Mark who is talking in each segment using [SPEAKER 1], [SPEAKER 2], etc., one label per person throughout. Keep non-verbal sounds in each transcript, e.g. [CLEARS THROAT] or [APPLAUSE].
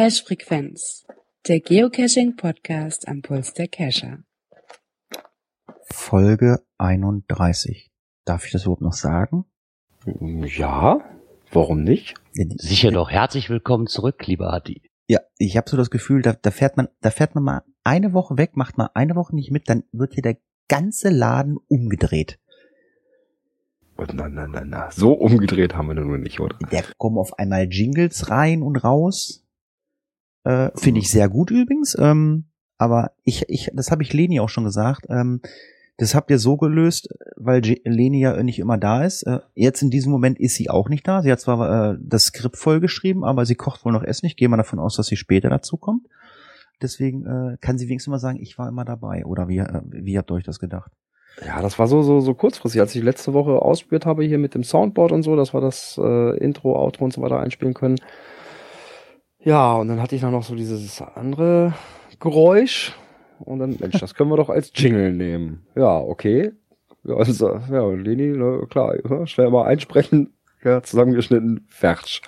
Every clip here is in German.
[SPEAKER 1] Cache Frequenz, der Geocaching Podcast am Puls der Cacher.
[SPEAKER 2] Folge 31. Darf ich das überhaupt noch sagen?
[SPEAKER 3] Ja, warum nicht?
[SPEAKER 4] Sicher doch. Herzlich willkommen zurück, lieber Hatti.
[SPEAKER 2] Ja, ich habe so das Gefühl, da, da fährt man, da fährt man mal eine Woche weg, macht mal eine Woche nicht mit, dann wird hier der ganze Laden umgedreht.
[SPEAKER 3] Na, na, na, na. So umgedreht haben wir nun nicht, oder?
[SPEAKER 2] Da kommen auf einmal Jingles rein und raus. Äh, Finde ich sehr gut übrigens. Ähm, aber ich, ich, das habe ich Leni auch schon gesagt. Ähm, das habt ihr so gelöst, weil Leni ja nicht immer da ist. Äh, jetzt in diesem Moment ist sie auch nicht da. Sie hat zwar äh, das Skript vollgeschrieben, aber sie kocht wohl noch Essen. Ich gehe mal davon aus, dass sie später dazu kommt. Deswegen äh, kann sie wenigstens mal sagen, ich war immer dabei. Oder wie, äh, wie habt ihr euch das gedacht?
[SPEAKER 3] Ja, das war so, so, so kurzfristig. Als ich letzte Woche ausprobiert habe hier mit dem Soundboard und so, dass wir das äh, Intro, Outro und so weiter einspielen können. Ja, und dann hatte ich noch so dieses andere Geräusch. Und dann, Mensch, das können wir doch als Jingle nehmen. Ja, okay. Ja, also, ja Leni, na, klar, ja, schnell mal einsprechen. Ja, zusammengeschnitten, fertig.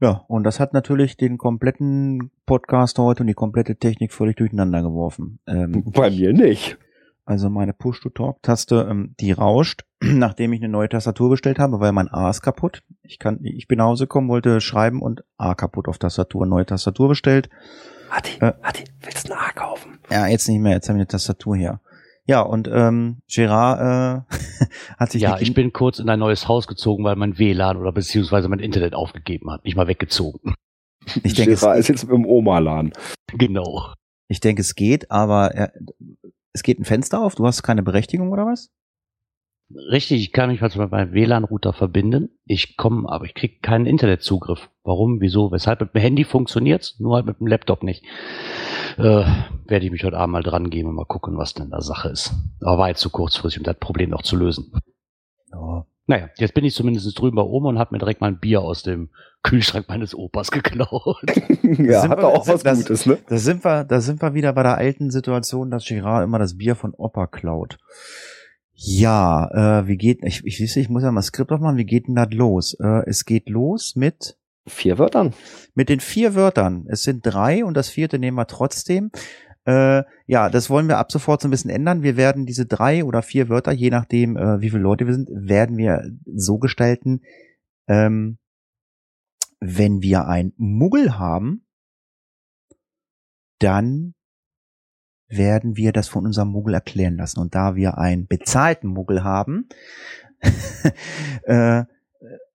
[SPEAKER 2] Ja, und das hat natürlich den kompletten Podcast heute und die komplette Technik völlig durcheinander geworfen.
[SPEAKER 3] Ähm, Bei mir nicht.
[SPEAKER 2] Also meine Push-to-Talk-Taste, ähm, die rauscht, [CLEARS THROAT] nachdem ich eine neue Tastatur bestellt habe, weil mein A ist kaputt. Ich kann, ich bin nach Hause gekommen, wollte schreiben und A kaputt auf Tastatur, neue Tastatur bestellt.
[SPEAKER 3] Hatti, äh, Hatti, willst du ein A kaufen?
[SPEAKER 2] Ja, jetzt nicht mehr, jetzt haben wir eine Tastatur hier. Ja, und ähm, Gerard äh, [LAUGHS] hat sich...
[SPEAKER 4] Ja, ich bin kurz in ein neues Haus gezogen, weil mein WLAN oder beziehungsweise mein Internet aufgegeben hat. Nicht mal weggezogen. [LAUGHS]
[SPEAKER 3] Ich denke, Gerard ist jetzt im Oma-LAN.
[SPEAKER 4] Genau.
[SPEAKER 2] Ich denke, es geht, aber er, es geht ein Fenster auf, du hast keine Berechtigung oder was?
[SPEAKER 4] Richtig, ich kann mich also mit meinem WLAN-Router verbinden. Ich komme, aber ich kriege keinen Internetzugriff. Warum, wieso, weshalb? Mit dem Handy funktioniert's, nur halt mit dem Laptop nicht. Äh, werde ich mich heute Abend mal dran gehen und mal gucken, was denn da Sache ist. Aber war jetzt zu kurzfristig, um das Problem noch zu lösen.
[SPEAKER 2] Oh.
[SPEAKER 4] Naja, jetzt bin ich zumindest drüben bei Oma und habe mir direkt mal ein Bier aus dem Kühlschrank meines Opas geklaut. [LAUGHS]
[SPEAKER 3] ja, hat auch was das, Gutes, ne?
[SPEAKER 2] Da sind wir, da sind wir wieder bei der alten Situation, dass Girard immer das Bier von Opa klaut. Ja, äh, wie geht, ich, ich, ich muss ja mal Skript aufmachen, wie geht denn das los? Äh, es geht los mit
[SPEAKER 3] vier Wörtern.
[SPEAKER 2] Mit den vier Wörtern. Es sind drei und das vierte nehmen wir trotzdem. Äh, ja, das wollen wir ab sofort so ein bisschen ändern. Wir werden diese drei oder vier Wörter, je nachdem, äh, wie viele Leute wir sind, werden wir so gestalten, ähm, wenn wir ein Muggel haben, dann werden wir das von unserem Muggel erklären lassen. Und da wir einen bezahlten Muggel haben, [LAUGHS] äh,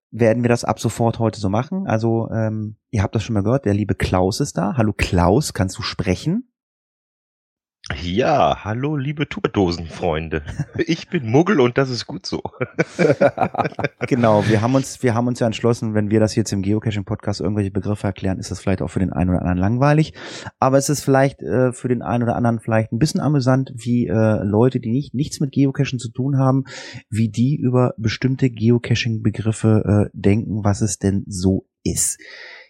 [SPEAKER 2] werden wir das ab sofort heute so machen. Also, ähm, ihr habt das schon mal gehört, der liebe Klaus ist da. Hallo Klaus, kannst du sprechen?
[SPEAKER 5] Ja, hallo liebe Tuberdosenfreunde. Ich bin Muggel und das ist gut so. [LAUGHS]
[SPEAKER 2] genau, wir haben uns, wir haben uns ja entschlossen, wenn wir das jetzt im Geocaching Podcast irgendwelche Begriffe erklären, ist das vielleicht auch für den einen oder anderen langweilig. Aber es ist vielleicht äh, für den einen oder anderen vielleicht ein bisschen amüsant, wie äh, Leute, die nicht nichts mit Geocaching zu tun haben, wie die über bestimmte Geocaching Begriffe äh, denken, was es denn so ist.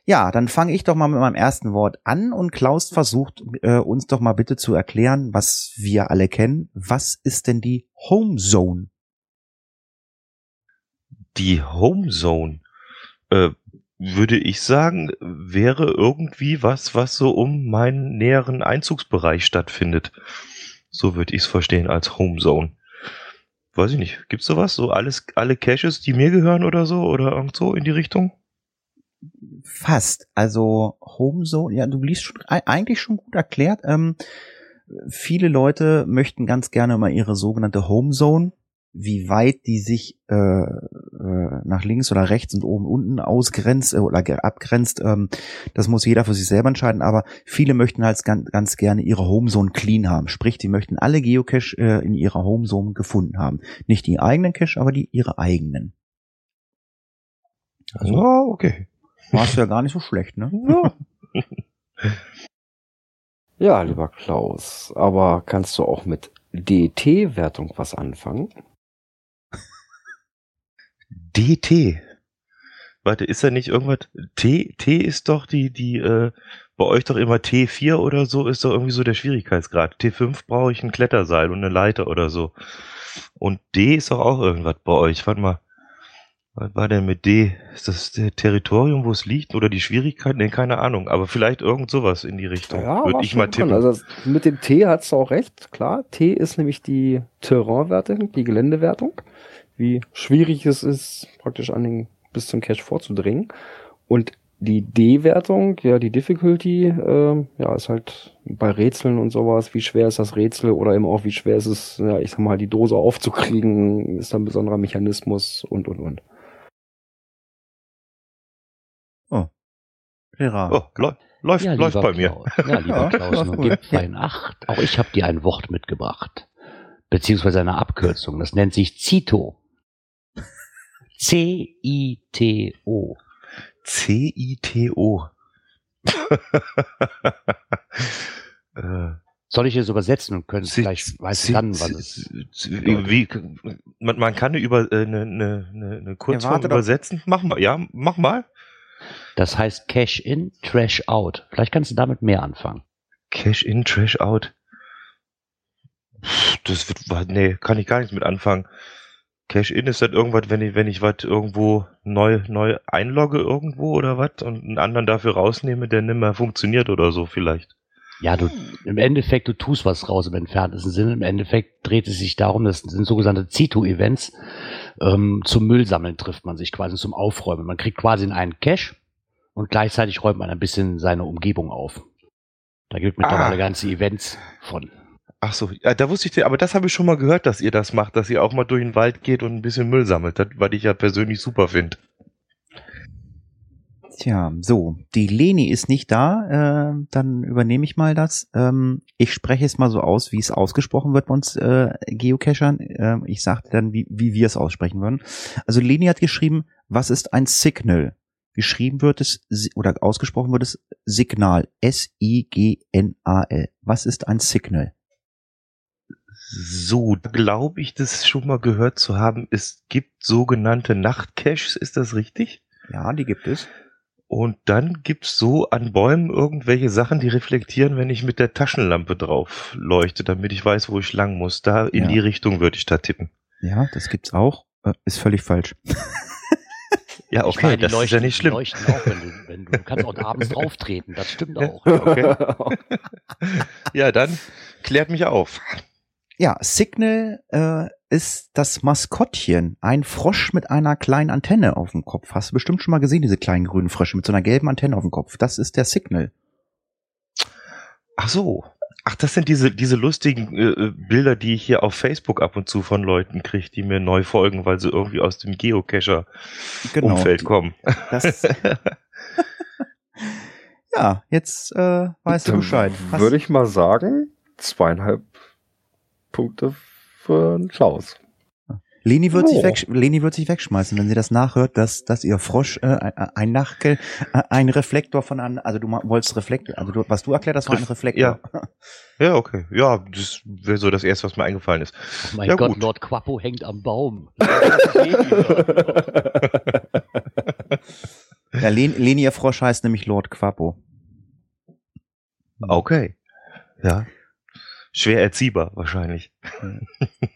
[SPEAKER 2] Ja, dann fange ich doch mal mit meinem ersten Wort an und Klaus versucht äh, uns doch mal bitte zu erklären, was wir alle kennen. Was ist denn die Home Zone?
[SPEAKER 5] Die Home Zone, äh, würde ich sagen, wäre irgendwie was, was so um meinen näheren Einzugsbereich stattfindet. So würde ich es verstehen als Home Zone. Weiß ich nicht. Gibt's sowas? So alles, alle Caches, die mir gehören oder so? Oder irgend so in die Richtung?
[SPEAKER 2] Fast. Also Home Zone, ja, du liest schon eigentlich schon gut erklärt. Ähm, viele Leute möchten ganz gerne mal ihre sogenannte Home Zone, wie weit die sich äh, äh, nach links oder rechts und oben unten ausgrenzt äh, oder abgrenzt, ähm, das muss jeder für sich selber entscheiden, aber viele möchten halt ganz, ganz gerne ihre Homezone clean haben. Sprich, die möchten alle Geocache äh, in ihrer Homezone gefunden haben. Nicht die eigenen Cache, aber die ihre eigenen.
[SPEAKER 5] Also, oh, okay.
[SPEAKER 2] Warst du ja gar nicht so schlecht, ne?
[SPEAKER 3] Ja. [LAUGHS] ja, lieber Klaus, aber kannst du auch mit DT-Wertung was anfangen?
[SPEAKER 5] DT? Warte, ist da nicht irgendwas? T, T ist doch die, die, äh, bei euch doch immer T4 oder so, ist doch irgendwie so der Schwierigkeitsgrad. T5 brauche ich ein Kletterseil und eine Leiter oder so. Und D ist doch auch irgendwas bei euch. Warte mal. Was war denn mit D? Ist das der Territorium, wo es liegt oder die Schwierigkeiten? Nee, keine Ahnung. Aber vielleicht irgend sowas in die Richtung.
[SPEAKER 3] Ja,
[SPEAKER 5] Würde ich mal tippen.
[SPEAKER 3] dran. Also mit dem T hat's auch recht, klar. T ist nämlich die Terrainwertung, die Geländewertung. Wie schwierig es ist, praktisch an den, bis zum Cache vorzudringen. Und die D-Wertung, ja, die Difficulty, ähm, ja, ist halt bei Rätseln und sowas, wie schwer ist das Rätsel oder eben auch wie schwer ist es, ja, ich sag mal, die Dose aufzukriegen, ist da ein besonderer Mechanismus und, und, und.
[SPEAKER 2] Gerard.
[SPEAKER 5] Oh, läu- läuft,
[SPEAKER 4] Ja,
[SPEAKER 5] läuft
[SPEAKER 4] lieber
[SPEAKER 5] bei mir.
[SPEAKER 4] Klaus. Ja, lieber
[SPEAKER 2] Ja,
[SPEAKER 4] Klaus,
[SPEAKER 2] läuft
[SPEAKER 4] nun
[SPEAKER 2] gut.
[SPEAKER 4] gib fein Acht. Auch ich habe dir ein Wort mitgebracht. Beziehungsweise eine Abkürzung. Das nennt sich Cito. C-I-T-O.
[SPEAKER 5] C-I-T-O. [LAUGHS] äh,
[SPEAKER 4] Soll ich es übersetzen und können
[SPEAKER 5] C-
[SPEAKER 4] vielleicht weiß
[SPEAKER 5] C-
[SPEAKER 4] dann, was es
[SPEAKER 5] wie, man, man kann eine, über, äh, eine, eine, eine, Kurzform
[SPEAKER 2] doch.
[SPEAKER 5] übersetzen. Mach mal, ja, mach mal.
[SPEAKER 4] Das heißt Cash in, Trash out. Vielleicht kannst du damit mehr anfangen.
[SPEAKER 5] Cash in, Trash out. Das wird, nee, kann ich gar nichts mit anfangen. Cash in ist das irgendwas, wenn ich, wenn ich was irgendwo neu, neu einlogge irgendwo oder was und einen anderen dafür rausnehme, der nicht mehr funktioniert oder so vielleicht.
[SPEAKER 4] Ja, du, im Endeffekt, du tust was raus im entferntesten Sinne. Im Endeffekt dreht es sich darum, das sind sogenannte Cito-Events. Ähm, zum Müllsammeln trifft man sich quasi zum Aufräumen. Man kriegt quasi in einen Cache und gleichzeitig räumt man ein bisschen seine Umgebung auf. Da gibt mittlerweile
[SPEAKER 5] Ah.
[SPEAKER 4] ganze Events von.
[SPEAKER 5] Ach so, ja, da wusste ich, aber das habe ich schon mal gehört, dass ihr das macht, dass ihr auch mal durch den Wald geht und ein bisschen Müll sammelt, das, was ich ja persönlich super finde.
[SPEAKER 2] Tja, so, die Leni ist nicht da, äh, dann übernehme ich mal das. Ähm, ich spreche es mal so aus, wie es ausgesprochen wird bei uns äh, Geocachern. Äh, ich sagte dann, wie, wie wir es aussprechen würden. Also Leni hat geschrieben, was ist ein Signal? Geschrieben wird es, oder ausgesprochen wird es Signal. S-I-G-N-A-L. Was ist ein Signal?
[SPEAKER 5] So, glaube ich, das schon mal gehört zu haben. Es gibt sogenannte Nachtcaches, ist das richtig?
[SPEAKER 2] Ja, die gibt es.
[SPEAKER 5] Und dann gibt's so an Bäumen irgendwelche Sachen, die reflektieren, wenn ich mit der Taschenlampe drauf leuchte, damit ich weiß, wo ich lang muss. Da in
[SPEAKER 2] Ja.
[SPEAKER 5] die Richtung würde ich da tippen.
[SPEAKER 2] Ja, das gibt's auch. Äh, ist völlig falsch. [LAUGHS]
[SPEAKER 5] Ja, okay,
[SPEAKER 4] meine, die
[SPEAKER 5] das ist
[SPEAKER 4] leuchten,
[SPEAKER 5] ja nicht schlimm.
[SPEAKER 4] leuchten auch, wenn du, wenn du, du kannst auch abends [LAUGHS] drauf treten. Das stimmt auch.
[SPEAKER 5] Okay. [LAUGHS] Ja, dann klärt mich auf.
[SPEAKER 2] Ja, Signal äh, ist das Maskottchen. Ein Frosch mit einer kleinen Antenne auf dem Kopf. Hast du bestimmt schon mal gesehen, diese kleinen grünen Frösche mit so einer gelben Antenne auf dem Kopf. Das ist der Signal.
[SPEAKER 5] Ach so. Ach, das sind diese, diese lustigen äh, äh, Bilder, die ich hier auf Facebook ab und zu von Leuten kriege, die mir neu folgen, weil sie irgendwie aus dem Geocacher-Umfeld kommen.
[SPEAKER 2] Das, [LAUGHS] ja, jetzt äh, weißt du
[SPEAKER 3] Dann
[SPEAKER 2] Bescheid. Hast-
[SPEAKER 3] Würde ich mal sagen, zweieinhalb Punkte für Klaus.
[SPEAKER 2] Leni wird, sich
[SPEAKER 3] Oh.
[SPEAKER 2] weg, Leni wird sich wegschmeißen, wenn sie das nachhört, dass, dass ihr Frosch äh, ein Nachkel, äh, ein Reflektor von an, also du wolltest Reflektor, also du, was du erklärt hast, war ein
[SPEAKER 5] Ref-
[SPEAKER 2] Reflektor.
[SPEAKER 5] Ja, okay. Ja, das wäre so das Erste, was mir eingefallen ist.
[SPEAKER 4] Oh mein
[SPEAKER 5] Ja,
[SPEAKER 4] Gott,
[SPEAKER 5] gut.
[SPEAKER 4] Lord Quappo hängt am Baum. [LAUGHS]
[SPEAKER 2] Ja, Len, Leni, ihr Frosch heißt nämlich Lord Quappo.
[SPEAKER 5] Okay. Ja. Schwer erziehbar, wahrscheinlich.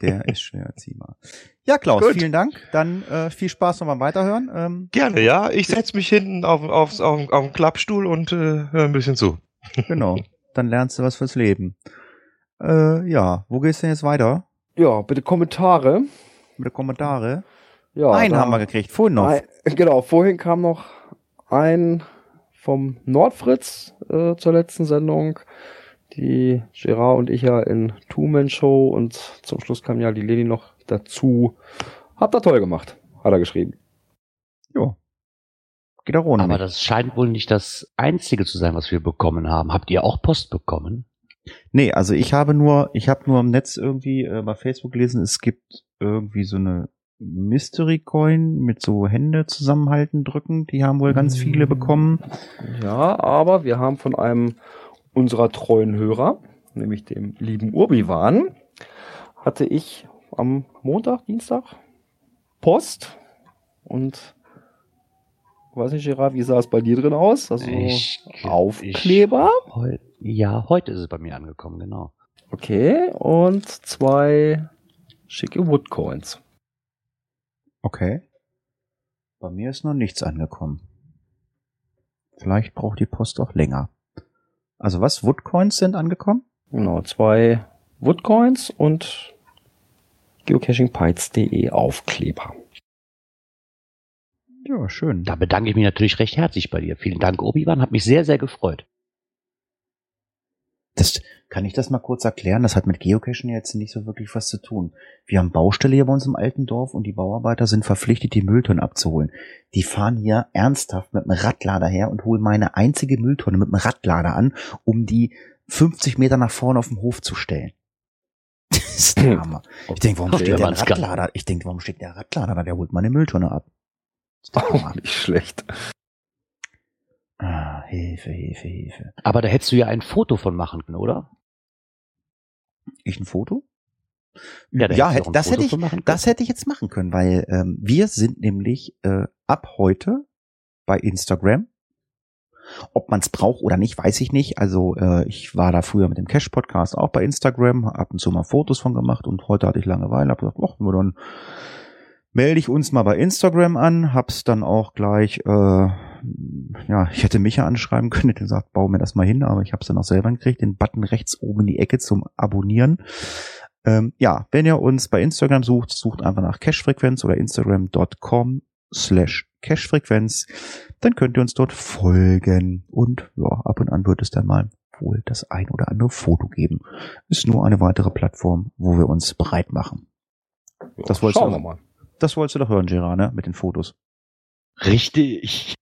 [SPEAKER 2] Der ist schwer erziehbar. Ja, Klaus,
[SPEAKER 5] Gut.
[SPEAKER 2] vielen Dank. Dann äh, viel Spaß noch beim Weiterhören. Ähm,
[SPEAKER 5] Gerne, ja. Ich setz mich hinten auf, auf, auf, auf den Klappstuhl und äh, höre ein bisschen zu. [LAUGHS]
[SPEAKER 2] genau. Dann lernst du was fürs Leben. Äh, ja, wo geht's denn jetzt weiter?
[SPEAKER 3] Ja, bitte Kommentare.
[SPEAKER 2] Mit den Kommentare.
[SPEAKER 3] Ja,
[SPEAKER 2] Einen
[SPEAKER 3] da-
[SPEAKER 2] haben wir gekriegt, vorhin noch.
[SPEAKER 3] Ein, genau, vorhin kam noch ein vom Nordfritz äh, zur letzten Sendung. Die Gerard und ich ja in Two-Man-Show und zum Schluss kam ja die Leni noch dazu. Habt ihr toll gemacht, hat er geschrieben.
[SPEAKER 2] Jo. Geht auch ohne
[SPEAKER 4] Aber
[SPEAKER 2] mich.
[SPEAKER 4] das scheint wohl nicht das Einzige zu sein, was wir bekommen haben. Habt ihr auch Post bekommen?
[SPEAKER 2] Nee, also ich habe nur, ich habe nur im Netz irgendwie äh, bei Facebook gelesen, es gibt irgendwie so eine Mystery Coin mit so Hände zusammenhalten, drücken. Die haben wohl ganz viele bekommen.
[SPEAKER 3] Ja, aber wir haben von einem unserer treuen Hörer, nämlich dem lieben Urbiwan, hatte ich am Montag, Dienstag Post und weiß nicht, Gerard, wie sah es bei dir drin aus? Also
[SPEAKER 4] Ich-
[SPEAKER 3] Aufkleber.
[SPEAKER 4] Ich, heu, ja, heute ist es bei mir angekommen, genau.
[SPEAKER 3] Okay, und zwei schicke Woodcoins.
[SPEAKER 2] Okay. Bei mir ist noch nichts angekommen. Vielleicht braucht die Post auch länger. Also was? Woodcoins sind angekommen?
[SPEAKER 3] Genau, zwei Woodcoins und geocachingpites.de Aufkleber.
[SPEAKER 2] Ja, schön.
[SPEAKER 4] Da bedanke ich mich natürlich recht herzlich bei dir. Vielen Dank, Obi-Wan. Hat mich sehr, sehr gefreut.
[SPEAKER 2] Das, kann ich das mal kurz erklären? Das hat mit Geocaching jetzt nicht so wirklich was zu tun. Wir haben Baustelle hier bei uns im alten Dorf und die Bauarbeiter sind verpflichtet, die Mülltonnen abzuholen. Die fahren hier ernsthaft mit einem Radlader her und holen meine einzige Mülltonne mit einem Radlader an, um die 50 Meter nach vorne auf dem Hof zu stellen. [LAUGHS] Das ist der [LAUGHS] Hammer. Ich denke, warum steht der. Radlader? Ich denke, warum steht der Radlader da? Der holt meine Mülltonne ab. Das ist der
[SPEAKER 3] Oh, nicht schlecht.
[SPEAKER 2] Ah, Hilfe, Hilfe, Hilfe.
[SPEAKER 4] Aber da hättest du ja ein Foto von machen können, oder?
[SPEAKER 2] Ich ein Foto?
[SPEAKER 4] Ja,
[SPEAKER 2] ja hätte, das
[SPEAKER 4] Foto
[SPEAKER 2] hätte ich, das hätte ich jetzt machen können, weil ähm, wir sind nämlich äh, ab heute bei Instagram. Ob man es braucht oder nicht, weiß ich nicht. Also äh, ich war da früher mit dem Cash Podcast auch bei Instagram, hab ab und zu mal Fotos von gemacht und heute hatte ich Langeweile, hab gesagt, ach, nur dann melde ich uns mal bei Instagram an, hab's dann auch gleich, äh, ja, ich hätte Micha anschreiben können, hätte gesagt, bau mir das mal hin, aber ich hab's dann auch selber gekriegt, den Button rechts oben in die Ecke zum Abonnieren. Ähm, ja, wenn ihr uns bei Instagram sucht, sucht einfach nach Cashfrequenz oder instagram.com slash Cashfrequenz, dann könnt ihr uns dort folgen und ja, ab und an wird es dann mal wohl das ein oder andere Foto geben. Ist nur eine weitere Plattform, wo wir uns bereit machen. Das wolltest du-
[SPEAKER 3] wir mal.
[SPEAKER 2] Das wolltest du doch hören, Gerard, ne? Mit den Fotos.
[SPEAKER 4] Richtig.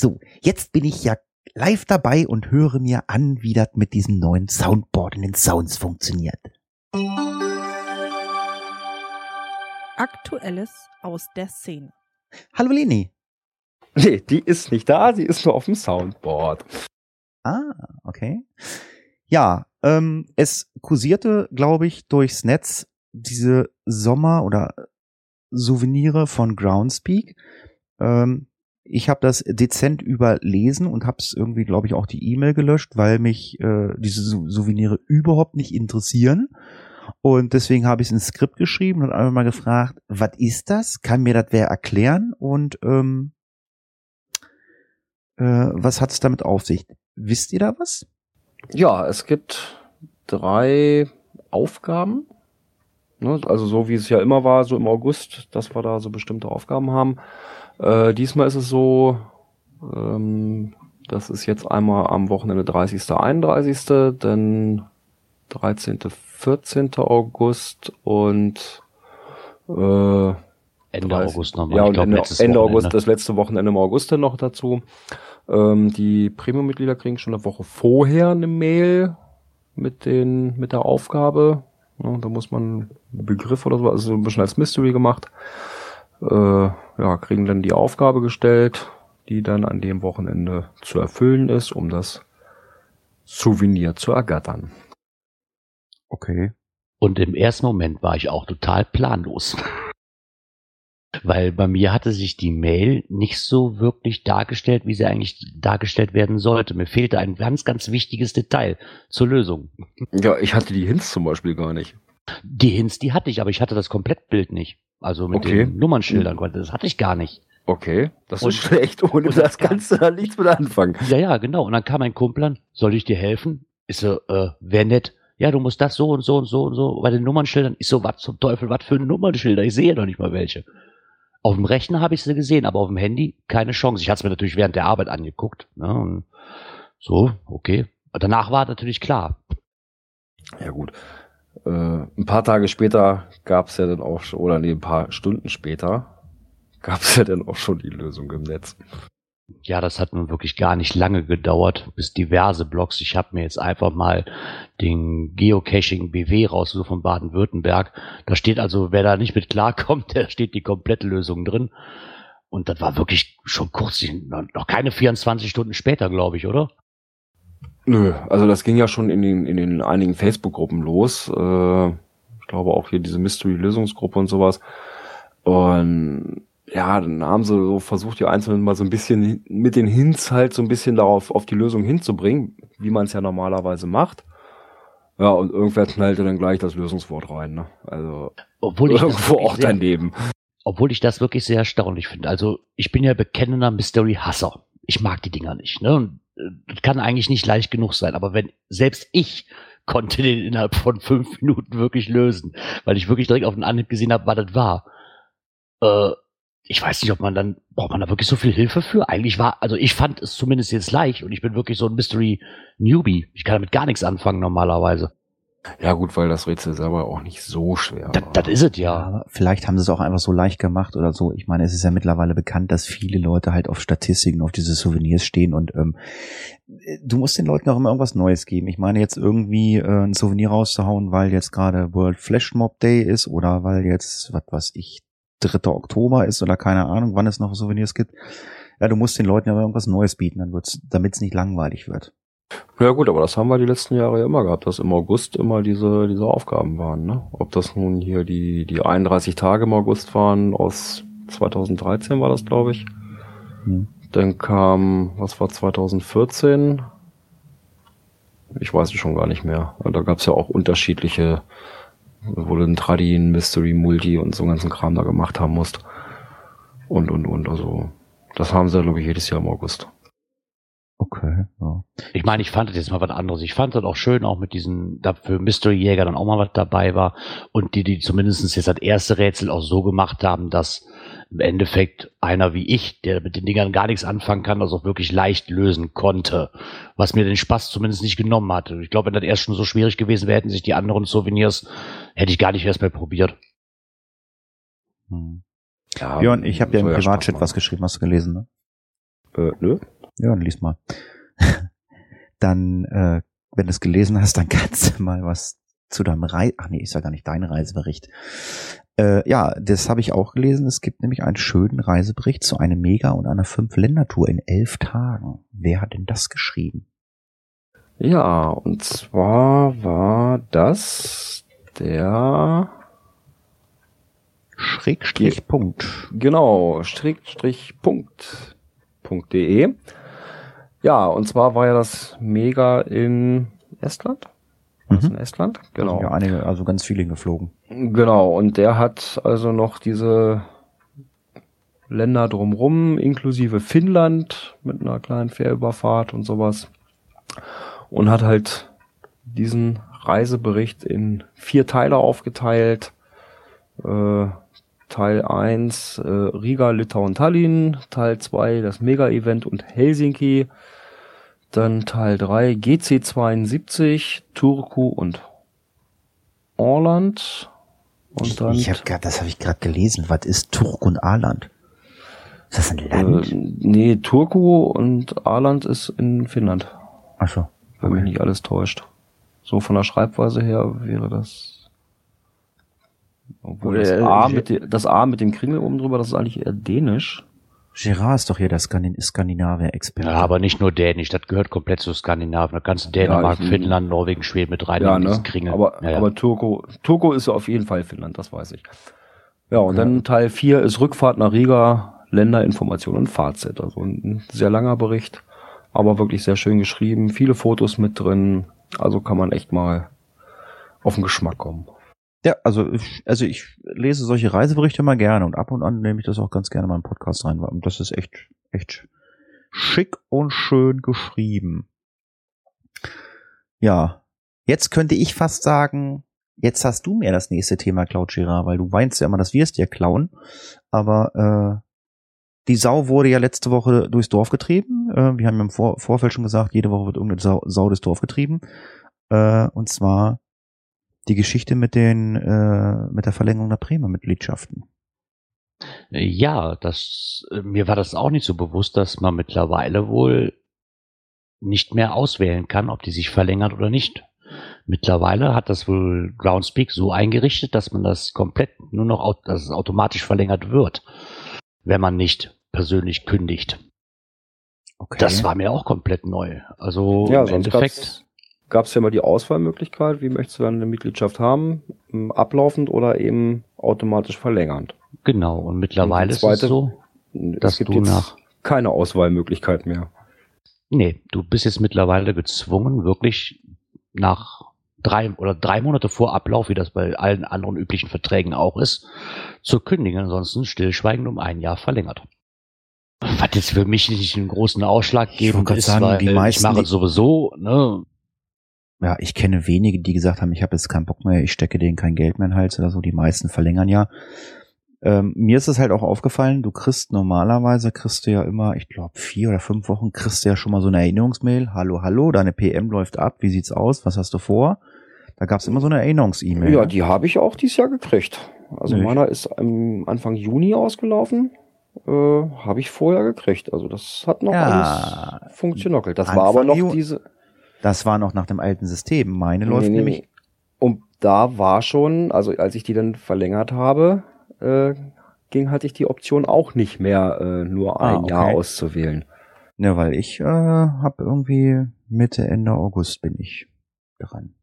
[SPEAKER 2] So, jetzt bin ich ja live dabei und höre mir an, wie das mit diesem neuen Soundboard in den Sounds funktioniert.
[SPEAKER 6] Aktuelles aus der Szene.
[SPEAKER 2] Hallo Leni.
[SPEAKER 3] Nee, die ist nicht da, sie ist nur auf dem Soundboard.
[SPEAKER 2] Ah, okay. Ja, ähm, es kursierte, glaube ich, durchs Netz diese Sommer- oder Souvenire von Groundspeak. Ähm, ich habe das dezent überlesen und habe es irgendwie, glaube ich, auch die E-Mail gelöscht, weil mich äh, diese Sou- Souvenire überhaupt nicht interessieren. Und deswegen habe ich es ins Skript geschrieben und einfach mal gefragt, was ist das? Kann mir das wer erklären? Und ähm, äh, was hat es damit auf sich? Wisst ihr da was?
[SPEAKER 3] Ja, es gibt drei Aufgaben. Ne, also so wie es ja immer war, so im August, dass wir da so bestimmte Aufgaben haben. Äh, diesmal ist es so, ähm, das ist jetzt einmal am Wochenende 30. 31., dann 13. 14. August und äh,
[SPEAKER 4] Ende
[SPEAKER 3] 30.
[SPEAKER 4] August nochmal.
[SPEAKER 3] Ja, und
[SPEAKER 4] glaub,
[SPEAKER 3] Ende, Ende
[SPEAKER 4] Wochenende.
[SPEAKER 3] August, das letzte Wochenende im August dann noch dazu. Ähm, die Premium-Mitglieder kriegen schon eine Woche vorher eine Mail mit den, mit der Aufgabe. Ja, da muss man einen Begriff oder so, also so ein bisschen als Mystery gemacht. Äh, ja, kriegen dann die Aufgabe gestellt, die dann an dem Wochenende zu erfüllen ist, um das Souvenir zu ergattern.
[SPEAKER 2] Okay.
[SPEAKER 4] Und im ersten Moment war ich auch total planlos. Weil bei mir hatte sich die Mail nicht so wirklich dargestellt, wie sie eigentlich dargestellt werden sollte. Mir fehlte ein ganz, ganz wichtiges Detail zur Lösung.
[SPEAKER 3] Ja, ich hatte die Hints zum Beispiel gar nicht.
[SPEAKER 4] Die Hints, die hatte ich, aber ich hatte das Komplettbild nicht. Also mit
[SPEAKER 3] Okay.
[SPEAKER 4] den Nummernschildern, das hatte ich gar nicht.
[SPEAKER 3] Okay, das
[SPEAKER 4] Und-
[SPEAKER 3] ist schlecht. Ohne das du da nichts mit anfangen.
[SPEAKER 4] Ja, ja, genau. Und dann kam ein Kumpel an, soll ich dir helfen? Ich so, äh, wär nett. Ja, du musst das so und so und so und so bei den Nummernschildern. Ich so, was zum Teufel, was für Nummernschilder? Ich sehe doch nicht mal welche. Auf dem Rechner habe ich sie gesehen, aber auf dem Handy keine Chance. Ich hatte es mir natürlich während der Arbeit angeguckt. Ne? Und so, okay. Danach war natürlich klar.
[SPEAKER 3] Ja gut. Äh, ein paar Tage später gab's ja dann auch schon, oder nee, ein paar Stunden später gab's ja dann auch schon die Lösung im Netz.
[SPEAKER 4] Ja, das hat nun wirklich gar nicht lange gedauert, bis diverse Blogs. Ich habe mir jetzt einfach mal den Geocaching BW rausgesucht von Baden-Württemberg. Da steht also, wer da nicht mit klarkommt, [LAUGHS] der steht die komplette Lösung drin. Und das war wirklich schon kurz, noch keine 24 Stunden später, glaube ich, oder?
[SPEAKER 3] Nö, also das ging ja schon in den, in den einigen Facebook-Gruppen los. Äh, ich glaube auch hier diese Mystery-Lösungsgruppe und sowas. Und ja, dann haben sie so versucht, die Einzelnen mal so ein bisschen mit den Hints halt so ein bisschen darauf auf die Lösung hinzubringen, wie man es ja normalerweise macht. Ja, und irgendwer knallte dann gleich das Lösungswort rein, ne? Also
[SPEAKER 4] Obwohl ich
[SPEAKER 3] irgendwo auch
[SPEAKER 4] sehr,
[SPEAKER 3] daneben.
[SPEAKER 4] obwohl ich das wirklich sehr erstaunlich finde. Also ich bin ja bekennender Mystery-Hasser. Ich mag die Dinger nicht. Ne? Und kann eigentlich nicht leicht genug sein. Aber wenn selbst ich konnte den innerhalb von fünf Minuten wirklich lösen, weil ich wirklich direkt auf den Anhieb gesehen habe, was das war. Äh, ich weiß nicht, ob man dann, braucht man da wirklich so viel Hilfe für? Eigentlich war, also ich fand es zumindest jetzt leicht und ich bin wirklich so ein Mystery Newbie. Ich kann damit gar nichts anfangen normalerweise.
[SPEAKER 3] Ja gut, weil das Rätsel selber auch nicht so schwer
[SPEAKER 4] Das,
[SPEAKER 3] war.
[SPEAKER 4] das ist es ja.
[SPEAKER 2] Vielleicht haben sie es auch einfach so leicht gemacht oder so. Ich meine, es ist ja mittlerweile bekannt, dass viele Leute halt auf Statistiken, auf diese Souvenirs stehen und ähm, du musst den Leuten auch immer irgendwas Neues geben. Ich meine, jetzt irgendwie äh, ein Souvenir rauszuhauen, weil jetzt gerade World Flash Mob Day ist oder weil jetzt, was weiß ich, 3. Oktober ist oder keine Ahnung, wann es noch Souvenirs gibt. Ja, du musst den Leuten aber irgendwas Neues bieten, dann wird's, damit es nicht langweilig wird.
[SPEAKER 3] Ja gut, aber das haben wir die letzten Jahre ja immer gehabt, dass im August immer diese, diese Aufgaben waren. Ne? Ob das nun hier die, die 31 Tage im August waren, aus 2013 war das, glaube ich.
[SPEAKER 2] Hm.
[SPEAKER 3] Dann kam, was war 2014? Ich weiß es schon gar nicht mehr. Da gab es ja auch unterschiedliche, wo du ein Tradi, ein Mystery, Multi und so ganzen Kram da gemacht haben musst. Und, und, und. Also, das haben sie, glaube ich, jedes Jahr im August.
[SPEAKER 2] Okay, ja.
[SPEAKER 4] Ich meine, ich fand das jetzt mal was anderes. Ich fand das auch schön, auch mit diesen, da für Mystery Jäger dann auch mal was dabei war und die, die zumindest jetzt das erste Rätsel auch so gemacht haben, dass im Endeffekt einer wie ich, der mit den Dingern gar nichts anfangen kann, das auch wirklich leicht lösen konnte. Was mir den Spaß zumindest nicht genommen hatte. Ich glaube, wenn das erst schon so schwierig gewesen wäre, hätten sich die anderen Souvenirs, hätte ich gar nicht erst mal probiert.
[SPEAKER 2] Hm.
[SPEAKER 3] Ja,
[SPEAKER 2] Björn, ich habe ja im Privatchat was geschrieben, hast du gelesen, ne?
[SPEAKER 3] Äh, nö.
[SPEAKER 2] Ja, dann lies mal. [LAUGHS] dann, äh, wenn du es gelesen hast, dann kannst du mal was zu deinem Reise. Ach nee, ist ja gar nicht dein Reisebericht. Äh, ja, das habe ich auch gelesen. Es gibt nämlich einen schönen Reisebericht zu einer Mega- und einer Fünf-Länder-Tour in elf Tagen. Wer hat denn das geschrieben?
[SPEAKER 3] Ja, und zwar war das der
[SPEAKER 2] Schrägstrich Punkt.
[SPEAKER 3] Genau, Strickstrich Punkt. Punkt.de. Ja, und zwar war ja das Mega in Estland. War
[SPEAKER 2] Mhm.
[SPEAKER 3] in Estland? Genau.
[SPEAKER 2] Ja, einige, also ganz viele hingeflogen.
[SPEAKER 3] Genau, und der hat also noch diese Länder drumrum, inklusive Finnland mit einer kleinen Fährüberfahrt und sowas. Und hat halt diesen Reisebericht in vier Teile aufgeteilt. Äh, Teil 1 äh, Riga, Litauen, Tallinn. Teil 2 das Mega-Event und Helsinki. Dann Teil 3 GC72, Turku und Orland. Und dann
[SPEAKER 2] ich hab grad, das habe ich gerade gelesen. Was ist Turk und Aland? Ist das ein Land?
[SPEAKER 3] äh, nee, Turku und Arland ist in Finnland,
[SPEAKER 2] Ach so.
[SPEAKER 3] wenn mich nicht alles täuscht. So von der Schreibweise her wäre das. Obwohl das
[SPEAKER 2] Äh,
[SPEAKER 3] A, mit de, das A mit dem Kringel oben drüber, das ist eigentlich eher dänisch.
[SPEAKER 2] Gerard ist doch hier der Skandin Skandinavier-Experte.
[SPEAKER 4] Ja, aber nicht nur Dänisch, das gehört komplett zu Skandinavien. Da kannst du Dänemark,
[SPEAKER 3] ich-
[SPEAKER 4] Finnland, Norwegen, Schweden mit rein
[SPEAKER 3] Ja,
[SPEAKER 4] in
[SPEAKER 3] ne?
[SPEAKER 4] diesen Kringel.
[SPEAKER 3] Aber,
[SPEAKER 4] ja, ja.
[SPEAKER 3] aber Turku, Turku ist ja auf jeden Fall Finnland, das weiß ich. Ja, und dann Teil 4 ist Rückfahrt nach Riga, Länderinformation und Fazit. Also ein sehr langer Bericht, aber wirklich sehr schön geschrieben, viele Fotos mit drin. Also kann man echt mal auf den Geschmack kommen.
[SPEAKER 2] Ja, also ich, also ich lese solche Reiseberichte mal gerne und ab und an nehme ich das auch ganz gerne mal im Podcast rein. Und das ist echt, echt schick und schön geschrieben. Ja, jetzt könnte ich fast sagen, jetzt hast du mir das nächste Thema, Cloud Girard, weil du weinst ja immer, dass wir es dir klauen. Aber äh, die Sau wurde ja letzte Woche durchs Dorf getrieben. Äh, wir haben im Vor Vorfeld schon gesagt, jede Woche wird irgendeine Sau, Sau durchs Dorf getrieben. Äh, und zwar die Geschichte mit den äh, mit der Verlängerung der Bremer-Mitgliedschaften.
[SPEAKER 4] Ja, das, äh, mir war das auch nicht so bewusst, dass man mittlerweile wohl nicht mehr auswählen kann, ob die sich verlängert oder nicht. Mittlerweile hat das wohl Groundspeak so eingerichtet, dass man das komplett nur noch, dass es automatisch verlängert wird, wenn man nicht persönlich kündigt.
[SPEAKER 2] Okay.
[SPEAKER 4] Das war mir auch komplett neu. Also
[SPEAKER 3] Ja,
[SPEAKER 4] im
[SPEAKER 3] sonst
[SPEAKER 4] Endeffekt,
[SPEAKER 3] gab's, gab's ja mal die Auswahlmöglichkeit, wie möchtest du eine Mitgliedschaft haben, m, ablaufend oder eben automatisch verlängernd.
[SPEAKER 4] genau. Und mittlerweile
[SPEAKER 3] Und die
[SPEAKER 4] ist es
[SPEAKER 3] zweite-
[SPEAKER 4] so, dass
[SPEAKER 3] es gibt
[SPEAKER 4] du
[SPEAKER 3] jetzt
[SPEAKER 4] nach
[SPEAKER 3] keine Auswahlmöglichkeit mehr.
[SPEAKER 4] Nee, du bist jetzt mittlerweile gezwungen, wirklich nach drei oder drei Monate vor Ablauf, wie das bei allen anderen üblichen Verträgen auch ist, zu kündigen. Ansonsten stillschweigend um ein Jahr verlängert. Was jetzt für mich nicht einen großen Ausschlag geben ist,
[SPEAKER 2] sagen,
[SPEAKER 4] weil
[SPEAKER 2] die
[SPEAKER 4] ich
[SPEAKER 2] meisten,
[SPEAKER 4] mache
[SPEAKER 2] die-
[SPEAKER 4] sowieso, ne,
[SPEAKER 2] Ja, ich kenne wenige, die gesagt haben, ich habe jetzt keinen Bock mehr, ich stecke denen kein Geld mehr in den Hals oder so. Die meisten verlängern ja. Ähm, mir ist es halt auch aufgefallen, du kriegst normalerweise, kriegst du ja immer, ich glaube, vier oder fünf Wochen kriegst du ja schon mal so eine Erinnerungsmail. Hallo, hallo, deine PM läuft ab, wie sieht's aus, was hast du vor? Da gab's immer so eine Erinnerungs-E-Mail.
[SPEAKER 3] Ja, die habe ich auch dieses Jahr gekriegt. Also
[SPEAKER 2] Nicht?
[SPEAKER 3] meiner ist am Anfang Juni ausgelaufen. Äh, habe ich vorher gekriegt. Also das hat noch
[SPEAKER 2] Ja.
[SPEAKER 3] alles funktioniert. Das
[SPEAKER 2] Anfang
[SPEAKER 3] war aber noch diese.
[SPEAKER 2] Das war noch nach dem alten System. Meine läuft
[SPEAKER 3] Nee, nee,
[SPEAKER 2] nämlich,
[SPEAKER 3] nee. Und da war schon, also als ich die dann verlängert habe, äh, ging hatte ich die Option auch nicht mehr, äh, nur
[SPEAKER 2] Ah,
[SPEAKER 3] ein Jahr
[SPEAKER 2] okay.
[SPEAKER 3] auszuwählen.
[SPEAKER 2] ne, weil ich äh, habe irgendwie Mitte, Ende August bin ich dran.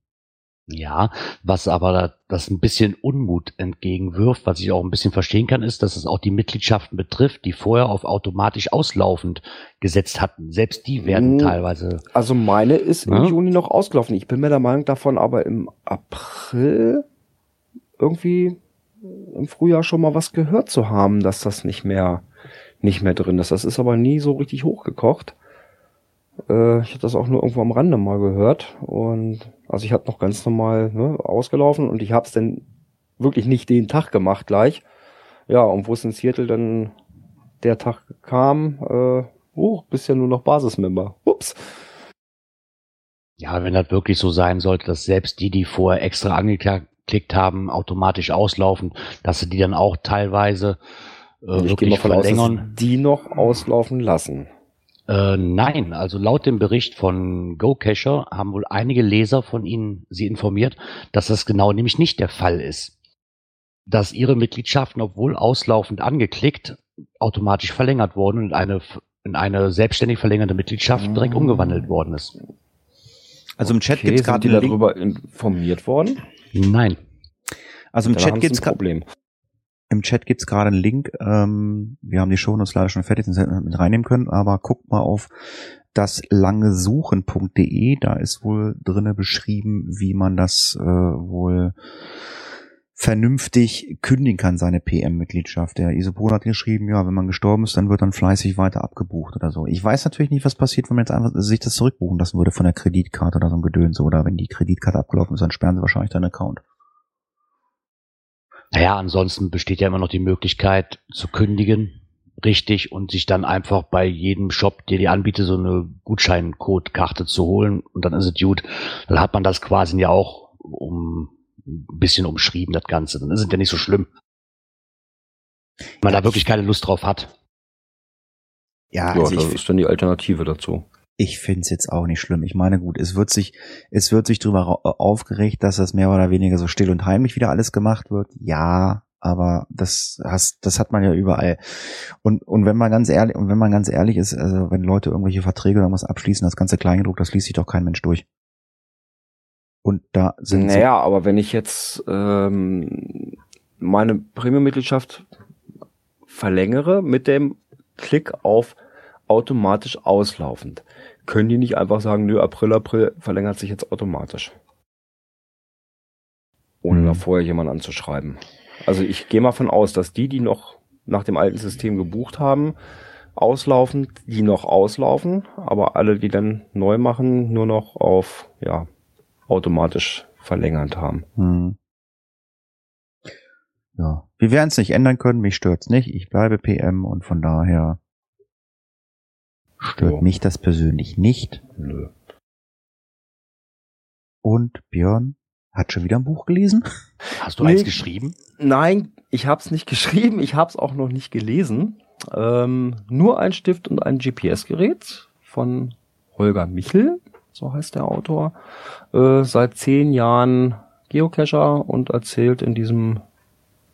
[SPEAKER 4] Ja, was aber da, das ein bisschen Unmut entgegenwirft, was ich auch ein bisschen verstehen kann, ist, dass es auch die Mitgliedschaften betrifft, die vorher auf automatisch auslaufend gesetzt hatten. Selbst die werden
[SPEAKER 3] Mm.
[SPEAKER 4] teilweise.
[SPEAKER 3] Also meine ist im
[SPEAKER 4] Ja.
[SPEAKER 3] Juni noch ausgelaufen. Ich bin mir der Meinung davon, aber im April irgendwie im Frühjahr schon mal was gehört zu haben, dass das nicht mehr nicht mehr drin ist. Das ist aber nie so richtig hochgekocht. Äh, ich habe das auch nur irgendwo am Rande mal gehört und also ich hatte noch ganz normal ne, ausgelaufen und ich habe es dann wirklich nicht den Tag gemacht gleich. Ja, und wo es in Seattle dann der Tag kam, äh, oh, bist ja nur noch Basismember. Ups.
[SPEAKER 4] Ja, wenn das wirklich so sein sollte, dass selbst die, die vorher extra angeklickt haben, automatisch auslaufen, dass sie die dann auch teilweise äh,
[SPEAKER 3] ich gehe
[SPEAKER 4] wirklich
[SPEAKER 3] mal von aus,
[SPEAKER 4] verlängern.
[SPEAKER 3] dass die noch auslaufen lassen.
[SPEAKER 4] Äh, nein, also laut dem Bericht von GoCacher haben wohl einige Leser von Ihnen Sie informiert, dass das genau nämlich nicht der Fall ist. Dass Ihre Mitgliedschaften, obwohl auslaufend angeklickt, automatisch verlängert wurden und in eine, in eine selbstständig verlängerte Mitgliedschaft direkt
[SPEAKER 3] Ah.
[SPEAKER 4] umgewandelt worden ist.
[SPEAKER 2] Also im Chat
[SPEAKER 3] Okay,
[SPEAKER 2] gibt's
[SPEAKER 3] sind
[SPEAKER 2] gerade
[SPEAKER 3] darüber informiert worden?
[SPEAKER 4] Nein.
[SPEAKER 2] Also im
[SPEAKER 3] Dann
[SPEAKER 2] Chat
[SPEAKER 3] sie
[SPEAKER 2] gibt's
[SPEAKER 3] ein Problem.
[SPEAKER 2] Im Chat gibt's gerade einen Link. Ähm, wir haben die Shownotes leider schon fertig, wir mit reinnehmen können, aber guckt mal auf das langesuchen.de. Da ist wohl drinne beschrieben, wie man das äh, wohl vernünftig kündigen kann, seine PM-Mitgliedschaft. Der Isopol hat geschrieben, ja, wenn man gestorben ist, dann wird dann fleißig weiter abgebucht oder so. Ich weiß natürlich nicht, was passiert, wenn man jetzt einfach sich das zurückbuchen lassen würde von der Kreditkarte oder so ein Gedöns. Oder wenn die Kreditkarte abgelaufen ist, dann sperren sie wahrscheinlich deinen Account.
[SPEAKER 4] Naja, ansonsten besteht ja immer noch die Möglichkeit zu kündigen, richtig, und sich dann einfach bei jedem Shop, der die anbietet, so eine Gutscheincode-Karte zu holen und dann ist es gut. Dann hat man das quasi ja auch um ein bisschen umschrieben, das Ganze. Dann ist es ja nicht so schlimm. Wenn man da wirklich keine Lust drauf hat.
[SPEAKER 2] Ja,
[SPEAKER 3] Ja,
[SPEAKER 2] also
[SPEAKER 3] das ist dann die Alternative dazu.
[SPEAKER 2] Ich find's jetzt auch nicht schlimm. Ich meine, gut, es wird sich, es wird sich drüber ra- aufgeregt, dass das mehr oder weniger so still und heimlich wieder alles gemacht wird. Ja, aber das hast, das hat man ja überall. Und, und wenn man ganz ehrlich, und wenn man ganz ehrlich ist, also wenn Leute irgendwelche Verträge oder was abschließen, das ganze Kleingedruck, das liest sich doch kein Mensch durch. Und da sind
[SPEAKER 3] Naja, aber wenn ich jetzt ähm, meine Premium-Mitgliedschaft verlängere mit dem Klick auf automatisch auslaufend, können die nicht einfach sagen, nö, April, April verlängert sich jetzt automatisch. Ohne
[SPEAKER 2] Hm.
[SPEAKER 3] da vorher jemand anzuschreiben. Also ich gehe mal von aus, dass die, die noch nach dem alten System gebucht haben, auslaufen, die noch auslaufen, aber alle, die dann neu machen, nur noch auf, ja, automatisch verlängert haben.
[SPEAKER 2] so, hm. Ja, wir werden es nicht ändern können, mich stört's nicht. Ich bleibe PM und von daher stört
[SPEAKER 3] Ja.
[SPEAKER 2] mich das persönlich nicht.
[SPEAKER 3] Nö.
[SPEAKER 2] Und Björn hat schon wieder ein Buch gelesen?
[SPEAKER 4] Hast du
[SPEAKER 3] Nee.
[SPEAKER 4] eins geschrieben?
[SPEAKER 3] Nein, ich habe es nicht geschrieben, ich habe es auch noch nicht gelesen. Ähm, nur ein Stift und ein GPS-Gerät von Holger Michel, so heißt der Autor. Äh, seit zehn Jahren Geocacher und erzählt in diesem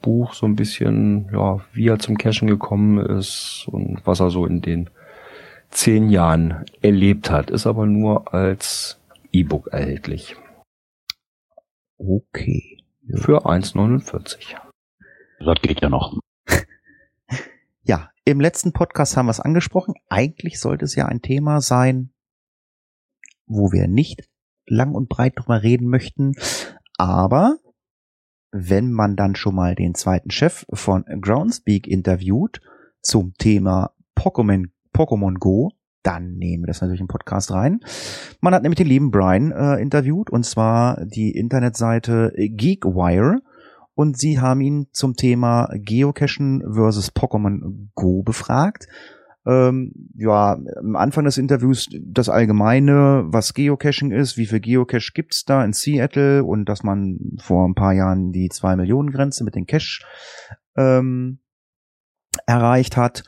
[SPEAKER 3] Buch so ein bisschen, ja, wie er zum Cachen gekommen ist und was er so in den zehn Jahren erlebt hat. Ist aber nur als E-Book erhältlich.
[SPEAKER 2] Okay.
[SPEAKER 3] Für 1,49.
[SPEAKER 4] Das geht ja noch. [LAUGHS]
[SPEAKER 2] Ja, im letzten Podcast haben wir es angesprochen. Eigentlich sollte es ja ein Thema sein, wo wir nicht lang und breit drüber reden möchten. Aber wenn man dann schon mal den zweiten Chef von Groundspeak interviewt zum Thema Pokémon, Pokémon Go, dann nehmen wir das natürlich im Podcast rein. Man hat nämlich den lieben Brian äh, interviewt und zwar die Internetseite GeekWire und sie haben ihn zum Thema Geocachen versus Pokémon Go befragt. Ähm, ja, am Anfang des Interviews das Allgemeine, was Geocaching ist, wie viel Geocache gibt's da in Seattle und dass man vor ein paar Jahren die zwei Millionen Grenze mit den Cache ähm, erreicht hat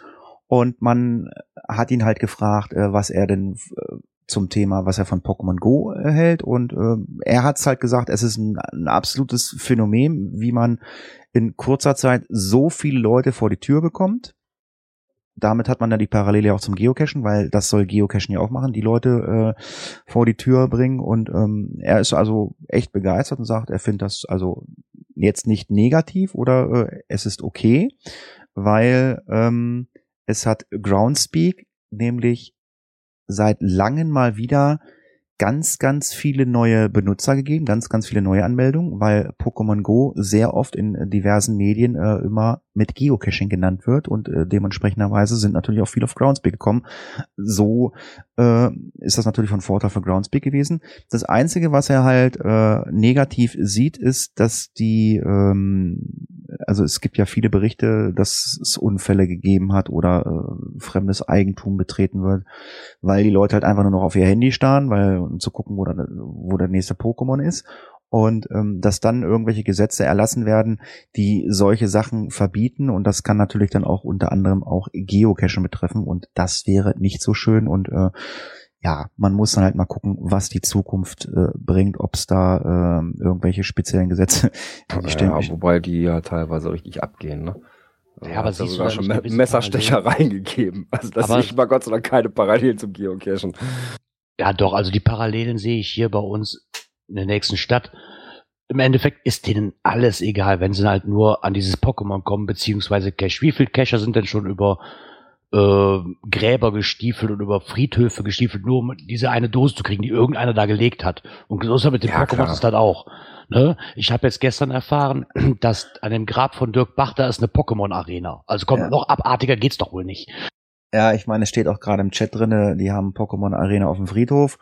[SPEAKER 2] und man hat ihn halt gefragt, äh, was er denn äh, zum Thema, was er von Pokémon Go hält. Und äh, er hat es halt gesagt, es ist ein, ein, absolutes Phänomen, wie man in kurzer Zeit so viele Leute vor die Tür bekommt. Damit hat man dann die Parallele auch zum Geocachen, weil das soll Geocachen ja auch machen, die Leute äh, vor die Tür bringen. Und ähm, er ist also echt begeistert und sagt, er findet das also jetzt nicht negativ oder äh, es ist okay, weil ähm, es hat Groundspeak nämlich seit langem mal wieder ganz, ganz viele neue Benutzer gegeben, ganz, ganz viele neue Anmeldungen, weil Pokémon Go sehr oft in diversen Medien äh, immer mit Geocaching genannt wird und äh, dementsprechenderweise sind natürlich auch viele auf Groundspeak gekommen. So äh, ist das natürlich von Vorteil für Groundspeak gewesen. Das Einzige, was er halt äh, negativ sieht, ist, dass die, ähm, also es gibt ja viele Berichte, dass es Unfälle gegeben hat oder äh, fremdes Eigentum betreten wird, weil die Leute halt einfach nur noch auf ihr Handy starren, weil um zu gucken, wo, der, wo der nächste Pokémon ist und ähm, dass dann irgendwelche Gesetze erlassen werden, die solche Sachen verbieten und das kann natürlich dann auch unter anderem auch Geocachen betreffen und das wäre nicht so schön und äh, ja, man muss dann halt mal gucken, was die Zukunft äh, bringt, ob es da äh, irgendwelche speziellen Gesetze. [LAUGHS]
[SPEAKER 3] Ja, ja, wobei die ja teilweise richtig abgehen, ne?
[SPEAKER 4] Also ja, aber
[SPEAKER 3] es sogar schon Me Messerstechereien gegeben. Also das sehe ich mal Gott sei Dank keine Parallelen zum Geocachen.
[SPEAKER 4] Ja, doch, also die Parallelen sehe ich hier bei uns in der nächsten Stadt. Im Endeffekt ist denen alles egal, wenn sie halt nur an dieses Pokémon kommen, beziehungsweise Cache. Wie viele Cacher sind denn schon über äh, Gräber gestiefelt und über Friedhöfe gestiefelt, nur um diese eine Dose zu kriegen, die irgendeiner da gelegt hat. Und so ist das mit den ja, Pokémon ist das auch. Ne? Ich habe jetzt gestern erfahren, [CLEARS THROAT] dass an dem Grab von Dirk Bach da ist eine Pokémon-Arena. Also komm, ja. noch abartiger geht's doch wohl nicht.
[SPEAKER 2] Ja, ich meine, es steht auch gerade im Chat drinne, die haben Pokémon-Arena auf dem Friedhof.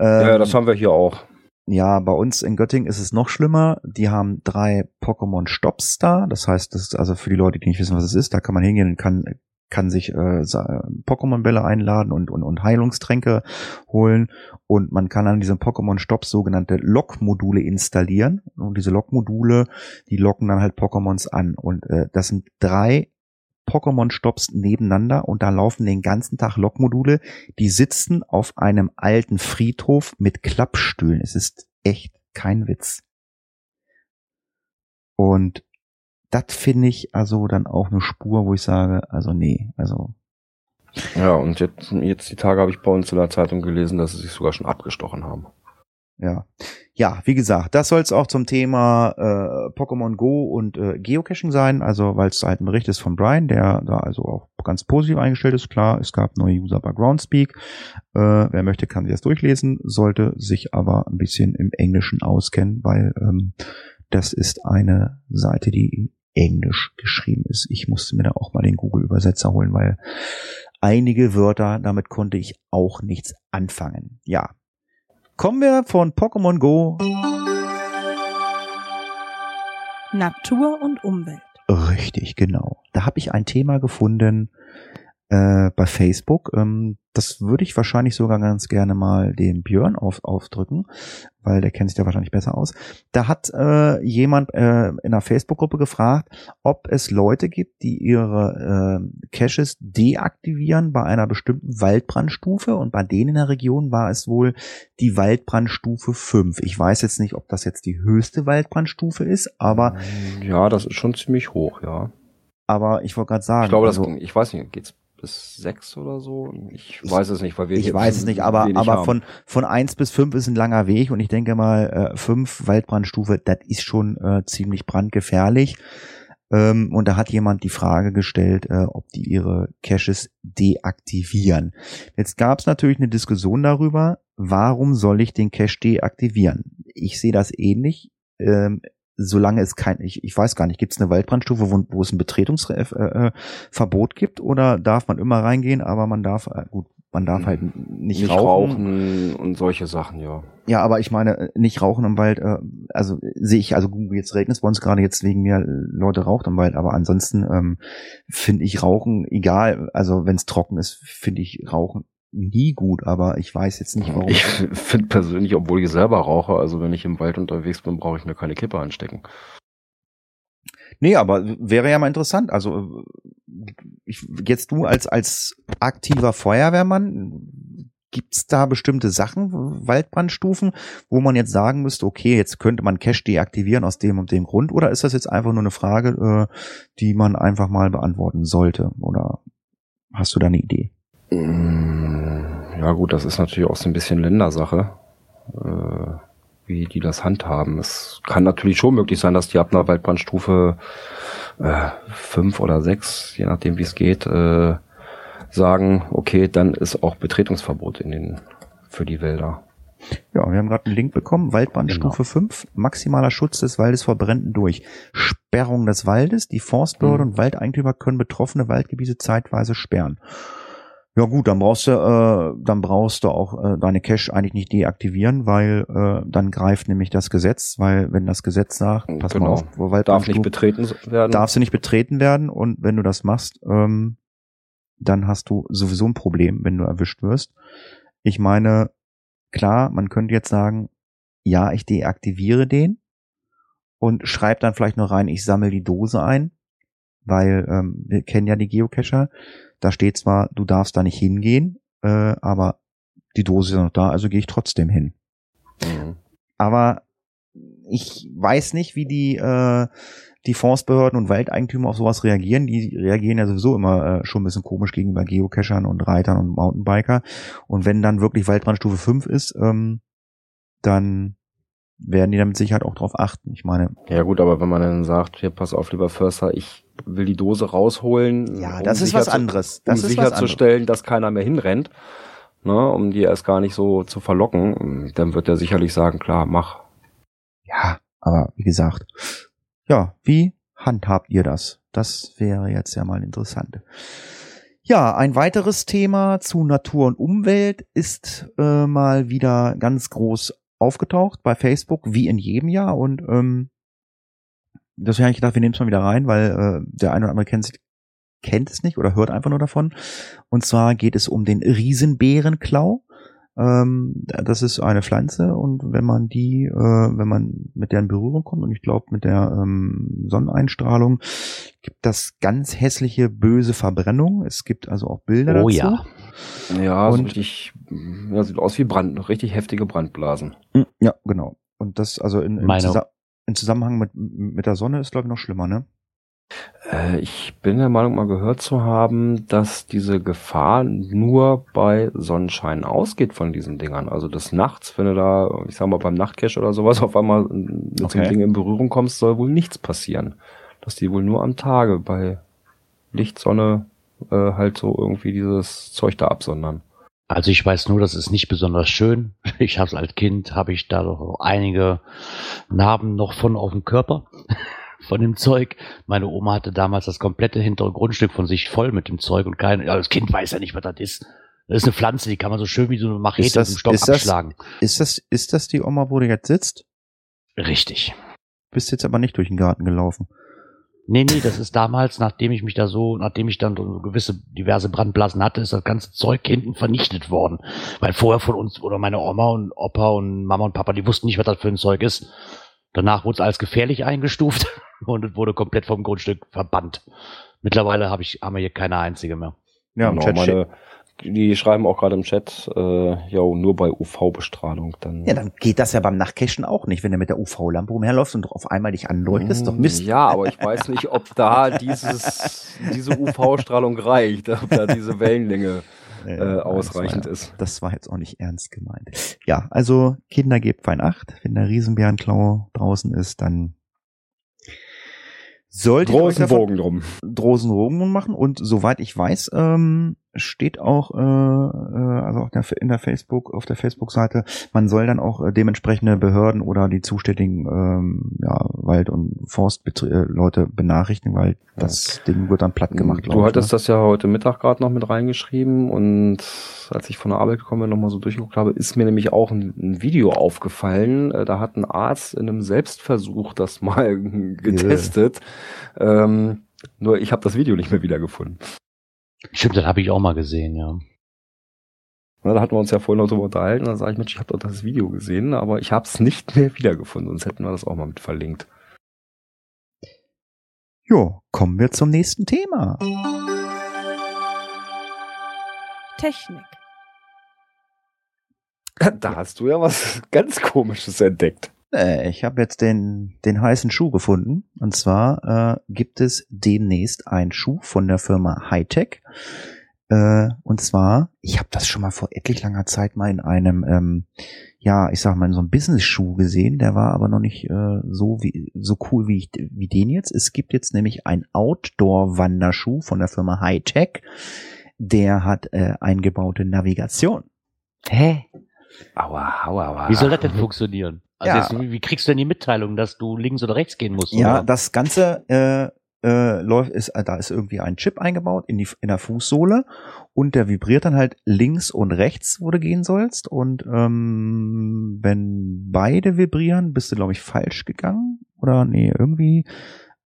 [SPEAKER 3] Ähm, ja, das haben wir hier auch.
[SPEAKER 2] Ja, bei uns in Göttingen ist es noch schlimmer. Die haben drei Pokémon-Stops da. Das heißt, das ist also für die Leute, die nicht wissen, was es ist, da kann man hingehen und kann, kann sich äh, Pokémon-Bälle einladen und, und, und Heilungstränke holen. Und man kann an diesem Pokémon-Stops sogenannte Lock-Module installieren. Und diese Lock-Module, die locken dann halt Pokémons an. Und äh, das sind drei Pokémon-Stops nebeneinander und da laufen den ganzen Tag Lokmodule, die sitzen auf einem alten Friedhof mit Klappstühlen. Es ist echt kein Witz. Und das finde ich also dann auch eine Spur, wo ich sage, also nee, also.
[SPEAKER 3] Ja, und jetzt, jetzt die Tage habe ich bei uns in der Zeitung gelesen, dass sie sich sogar schon abgestochen haben.
[SPEAKER 2] Ja. Ja, wie gesagt, das soll es auch zum Thema äh, Pokémon Go und äh, Geocaching sein, also weil es halt ein Bericht ist von Brian, der da also auch ganz positiv eingestellt ist. Klar, es gab neue User bei Groundspeak. Äh, wer möchte, kann sich das durchlesen, sollte sich aber ein bisschen im Englischen auskennen, weil ähm, das ist eine Seite, die in Englisch geschrieben ist. Ich musste mir da auch mal den Google-Übersetzer holen, weil einige Wörter, damit konnte ich auch nichts anfangen. Ja, Kommen wir von Pokémon Go.
[SPEAKER 6] Natur und Umwelt.
[SPEAKER 2] Richtig, genau. Da habe ich ein Thema gefunden, äh, bei Facebook. Ähm, das würde ich wahrscheinlich sogar ganz gerne mal dem Björn auf, aufdrücken, weil der kennt sich da wahrscheinlich besser aus. Da hat äh, jemand äh, in einer Facebook-Gruppe gefragt, ob es Leute gibt, die ihre äh, Caches deaktivieren bei einer bestimmten Waldbrandstufe und bei denen in der Region war es wohl die Waldbrandstufe 5. Ich weiß jetzt nicht, ob das jetzt die höchste Waldbrandstufe ist, aber
[SPEAKER 3] ja, das ist schon ziemlich hoch, ja.
[SPEAKER 2] Aber ich wollte gerade sagen,
[SPEAKER 3] ich glaube, das, also, ich weiß nicht, geht's bis sechs oder so. Ich weiß es nicht, weil wir
[SPEAKER 2] Ich weiß es nicht, aber, aber von, von eins bis fünf ist ein langer Weg und ich denke mal, äh, fünf Waldbrandstufe, das ist schon äh, ziemlich brandgefährlich. Ähm, und da hat jemand die Frage gestellt, äh, ob die ihre Caches deaktivieren. Jetzt gab es natürlich eine Diskussion darüber, warum soll ich den Cache deaktivieren? Ich sehe das ähnlich. Ähm, solange es kein, ich, ich weiß gar nicht, gibt es eine Waldbrandstufe, wo, wo es ein Betretungsverbot äh, gibt oder darf man immer reingehen, aber man darf, äh, gut, man darf halt nicht,
[SPEAKER 3] Nicht
[SPEAKER 2] rauchen.
[SPEAKER 3] rauchen und solche Sachen, ja.
[SPEAKER 2] Ja, aber ich meine, äh, nicht rauchen im Wald, äh, also sehe ich, also gut, jetzt regnet es bei uns gerade jetzt wegen mir äh, Leute raucht im Wald, aber ansonsten ähm, finde ich Rauchen, egal, also wenn es trocken ist, finde ich Rauchen nie gut, aber ich weiß jetzt nicht, warum.
[SPEAKER 3] Ich finde persönlich, obwohl ich selber rauche, also wenn ich im Wald unterwegs bin, brauche ich mir keine Kippe anstecken.
[SPEAKER 2] Nee, aber wäre ja mal interessant. Also ich, jetzt du als als aktiver Feuerwehrmann, gibt's da bestimmte Sachen, Waldbrandstufen, wo man jetzt sagen müsste, okay, jetzt könnte man Cache deaktivieren aus dem und dem Grund, oder ist das jetzt einfach nur eine Frage, äh, die man einfach mal beantworten sollte? Oder hast du da eine Idee?
[SPEAKER 3] Mm, Ja gut, das ist natürlich auch so ein bisschen Ländersache, äh, wie die das handhaben. Es kann natürlich schon möglich sein, dass die ab einer Waldbrandstufe äh, fünf oder sechs, je nachdem wie es geht, äh, sagen, okay, dann ist auch Betretungsverbot in den für die Wälder.
[SPEAKER 2] Ja, wir haben gerade einen Link bekommen. Waldbrandstufe 5, maximaler Schutz des Waldes vor Bränden durch Sperrung des Waldes. Die Forstbehörde
[SPEAKER 3] Mhm.
[SPEAKER 2] und Waldeigentümer können betroffene Waldgebiete zeitweise sperren. Ja gut, dann brauchst du, äh, dann brauchst du auch äh, deine Cache eigentlich nicht deaktivieren, weil äh, dann greift nämlich das Gesetz, weil wenn das Gesetz sagt, pass mal
[SPEAKER 3] Genau.
[SPEAKER 2] auf, wo
[SPEAKER 3] Darf nicht
[SPEAKER 2] Waldbrandstufe-
[SPEAKER 3] betreten werden.
[SPEAKER 2] darfst du nicht betreten werden und wenn du das machst, ähm, dann hast du sowieso ein Problem, wenn du erwischt wirst. Ich meine, klar, man könnte jetzt sagen, ja, ich deaktiviere den und schreib dann vielleicht noch rein, ich sammle die Dose ein, weil ähm, wir kennen ja die Geocacher. Da steht zwar, du darfst da nicht hingehen, äh, aber die Dose ist noch da, also gehe ich trotzdem hin
[SPEAKER 3] Mhm.
[SPEAKER 2] aber ich weiß nicht, wie die äh, die Forstbehörden und Waldeigentümer auf sowas reagieren. Die reagieren ja sowieso immer äh, schon ein bisschen komisch gegenüber Geocachern und Reitern und Mountainbiker. Und wenn dann wirklich Waldbrandstufe 5 ist, ähm, dann werden die da mit Sicherheit auch drauf achten. Ich meine,
[SPEAKER 3] Ja gut, aber wenn man dann sagt, hier pass auf, lieber Förster, ich will die Dose rausholen,
[SPEAKER 2] ja,
[SPEAKER 3] um
[SPEAKER 2] das ist
[SPEAKER 3] sicher
[SPEAKER 2] was anderes.
[SPEAKER 3] um
[SPEAKER 2] Das ist anderes.
[SPEAKER 3] sicherzustellen, dass keiner mehr hinrennt, ne, um die erst gar nicht so zu verlocken, dann wird er sicherlich sagen, klar, mach.
[SPEAKER 2] Ja, aber wie gesagt, ja, wie handhabt ihr das? Das wäre jetzt ja mal interessant. Ja, ein weiteres Thema zu Natur und Umwelt ist äh, mal wieder ganz groß aufgetaucht bei Facebook, wie in jedem Jahr. Und ähm, deswegen habe ich gedacht, wir nehmen es mal wieder rein, weil äh, der eine oder andere kennt, kennt es nicht oder hört einfach nur davon. Und zwar geht es um den Riesenbärenklau. Ähm, das ist eine Pflanze und wenn man die, äh, wenn man mit der in Berührung kommt und ich glaube mit der ähm, Sonneneinstrahlung, gibt das ganz hässliche böse Verbrennung. Es gibt also auch Bilder
[SPEAKER 4] Oh
[SPEAKER 2] dazu.
[SPEAKER 4] ja.
[SPEAKER 3] Ja, so
[SPEAKER 2] Und-
[SPEAKER 3] richtig, ja, sieht aus wie Brand, richtig heftige Brandblasen.
[SPEAKER 2] Mm, Ja, genau. Und das also in, im,
[SPEAKER 4] Meine-
[SPEAKER 2] Zusa im Zusammenhang mit, mit der Sonne ist glaube ich noch schlimmer, ne?
[SPEAKER 3] Äh, ich bin der Meinung, mal gehört zu haben, dass diese Gefahr nur bei Sonnenschein ausgeht von diesen Dingern. Also des Nachts, wenn du da, ich sag mal, beim Nachtcash oder sowas auf einmal mit so
[SPEAKER 2] Okay.
[SPEAKER 3] einem Ding in Berührung kommst, soll wohl nichts passieren. Dass die wohl nur am Tage bei Licht, Sonne äh, halt so irgendwie dieses Zeug da absondern.
[SPEAKER 4] Also ich weiß nur, das ist nicht besonders schön. [LAUGHS] Ich habe es als Kind, habe ich da doch noch einige Narben noch von auf dem Körper [LAUGHS] von dem Zeug. Meine Oma hatte damals das komplette hintere Grundstück von sich voll mit dem Zeug und kein, ja, das Kind weiß ja nicht, was das ist. Das ist eine Pflanze, die kann man so schön wie so eine Machete
[SPEAKER 2] Ist das-
[SPEAKER 4] mit dem Stock
[SPEAKER 2] ist das-
[SPEAKER 4] abschlagen.
[SPEAKER 2] Ist das, ist das die Oma, wo du jetzt sitzt?
[SPEAKER 4] Richtig.
[SPEAKER 2] Bist jetzt aber nicht durch den Garten gelaufen.
[SPEAKER 4] Nee, nee, das ist damals, nachdem ich mich da so, nachdem ich dann so gewisse diverse Brandblasen hatte, ist das ganze Zeug hinten vernichtet worden. Weil vorher von uns oder meine Oma und Opa und Mama und Papa, die wussten nicht, was das für ein Zeug ist. Danach wurde es als gefährlich eingestuft [LAUGHS] und es wurde komplett vom Grundstück verbannt. Mittlerweile habe ich, haben wir hier keine einzige mehr.
[SPEAKER 2] Ja, im
[SPEAKER 3] Genau,
[SPEAKER 2] Chat steht-
[SPEAKER 3] die schreiben auch gerade im Chat, äh, ja, nur bei UV-Bestrahlung dann.
[SPEAKER 2] Ja, dann geht das ja beim Nachtcachen auch nicht, wenn du mit der UV-Lampe umherläufst und auf einmal dich anleuchtest. Ist doch Mist.
[SPEAKER 3] Ja, aber ich weiß nicht, ob da dieses, diese UV-Strahlung reicht, ob da diese Wellenlänge [LAUGHS]
[SPEAKER 2] Ja,
[SPEAKER 3] äh,
[SPEAKER 2] das
[SPEAKER 3] ausreichend
[SPEAKER 2] war,
[SPEAKER 3] ist.
[SPEAKER 2] Das war jetzt auch nicht ernst gemeint. Ja, also Kinder gebt fein Acht. Wenn der Riesenbärenklau draußen ist, dann Solltet ihr euch
[SPEAKER 3] Großen
[SPEAKER 2] davon
[SPEAKER 3] Bogen drum.
[SPEAKER 2] Drosen Rogen machen und soweit ich weiß, ähm, steht auch äh, äh, also auf der, in der Facebook auf der Facebook-Seite, man soll dann auch äh, dementsprechende Behörden oder die zuständigen ähm, ja, Wald- und Forstleute benachrichtigen, weil das Ding wird dann platt gemacht.
[SPEAKER 3] Du hattest
[SPEAKER 2] ne?
[SPEAKER 3] das ja heute Mittag gerade noch mit reingeschrieben und als ich von der Arbeit gekommen bin, nochmal so durchgeguckt habe, ist mir nämlich auch ein, ein Video aufgefallen. Äh, Da hat ein Arzt in einem Selbstversuch das mal [LAUGHS] getestet. Ähm, nur ich habe das Video nicht mehr wiedergefunden.
[SPEAKER 4] Stimmt, das habe ich auch mal gesehen, ja.
[SPEAKER 3] Na, da hatten wir uns ja vorhin noch drüber unterhalten. Da sage ich, Mensch, ich habe doch das Video gesehen, aber ich habe es nicht mehr wiedergefunden, sonst hätten wir das auch mal mit verlinkt.
[SPEAKER 2] Jo, kommen wir zum nächsten Thema.
[SPEAKER 6] Technik.
[SPEAKER 3] Da hast du ja was ganz Komisches entdeckt.
[SPEAKER 2] Äh, ich habe jetzt den, den heißen Schuh gefunden. Und zwar äh, gibt es demnächst einen Schuh von der Firma Hightech. Äh, und zwar, ich habe das schon mal vor etlich langer Zeit mal in einem, ähm, ja, ich sag mal, in so einem Business-Schuh gesehen. Der war aber noch nicht äh, so wie so cool wie, ich, wie den jetzt. Es gibt jetzt nämlich einen Outdoor-Wanderschuh von der Firma Hightech. Der hat äh, eingebaute Navigation.
[SPEAKER 4] Hä?
[SPEAKER 3] Aua, aua, aua.
[SPEAKER 4] Wie soll das denn funktionieren? Also
[SPEAKER 2] Ja.
[SPEAKER 4] jetzt, wie, wie kriegst du denn die Mitteilung, dass du links oder rechts gehen musst?
[SPEAKER 2] Ja,
[SPEAKER 4] oder?
[SPEAKER 2] das Ganze äh, äh, läuft, ist, äh, da ist irgendwie ein Chip eingebaut in die in der Fußsohle und der vibriert dann halt links und rechts, wo du gehen sollst. Und ähm, wenn beide vibrieren, bist du, glaube ich, falsch gegangen. Oder nee, irgendwie.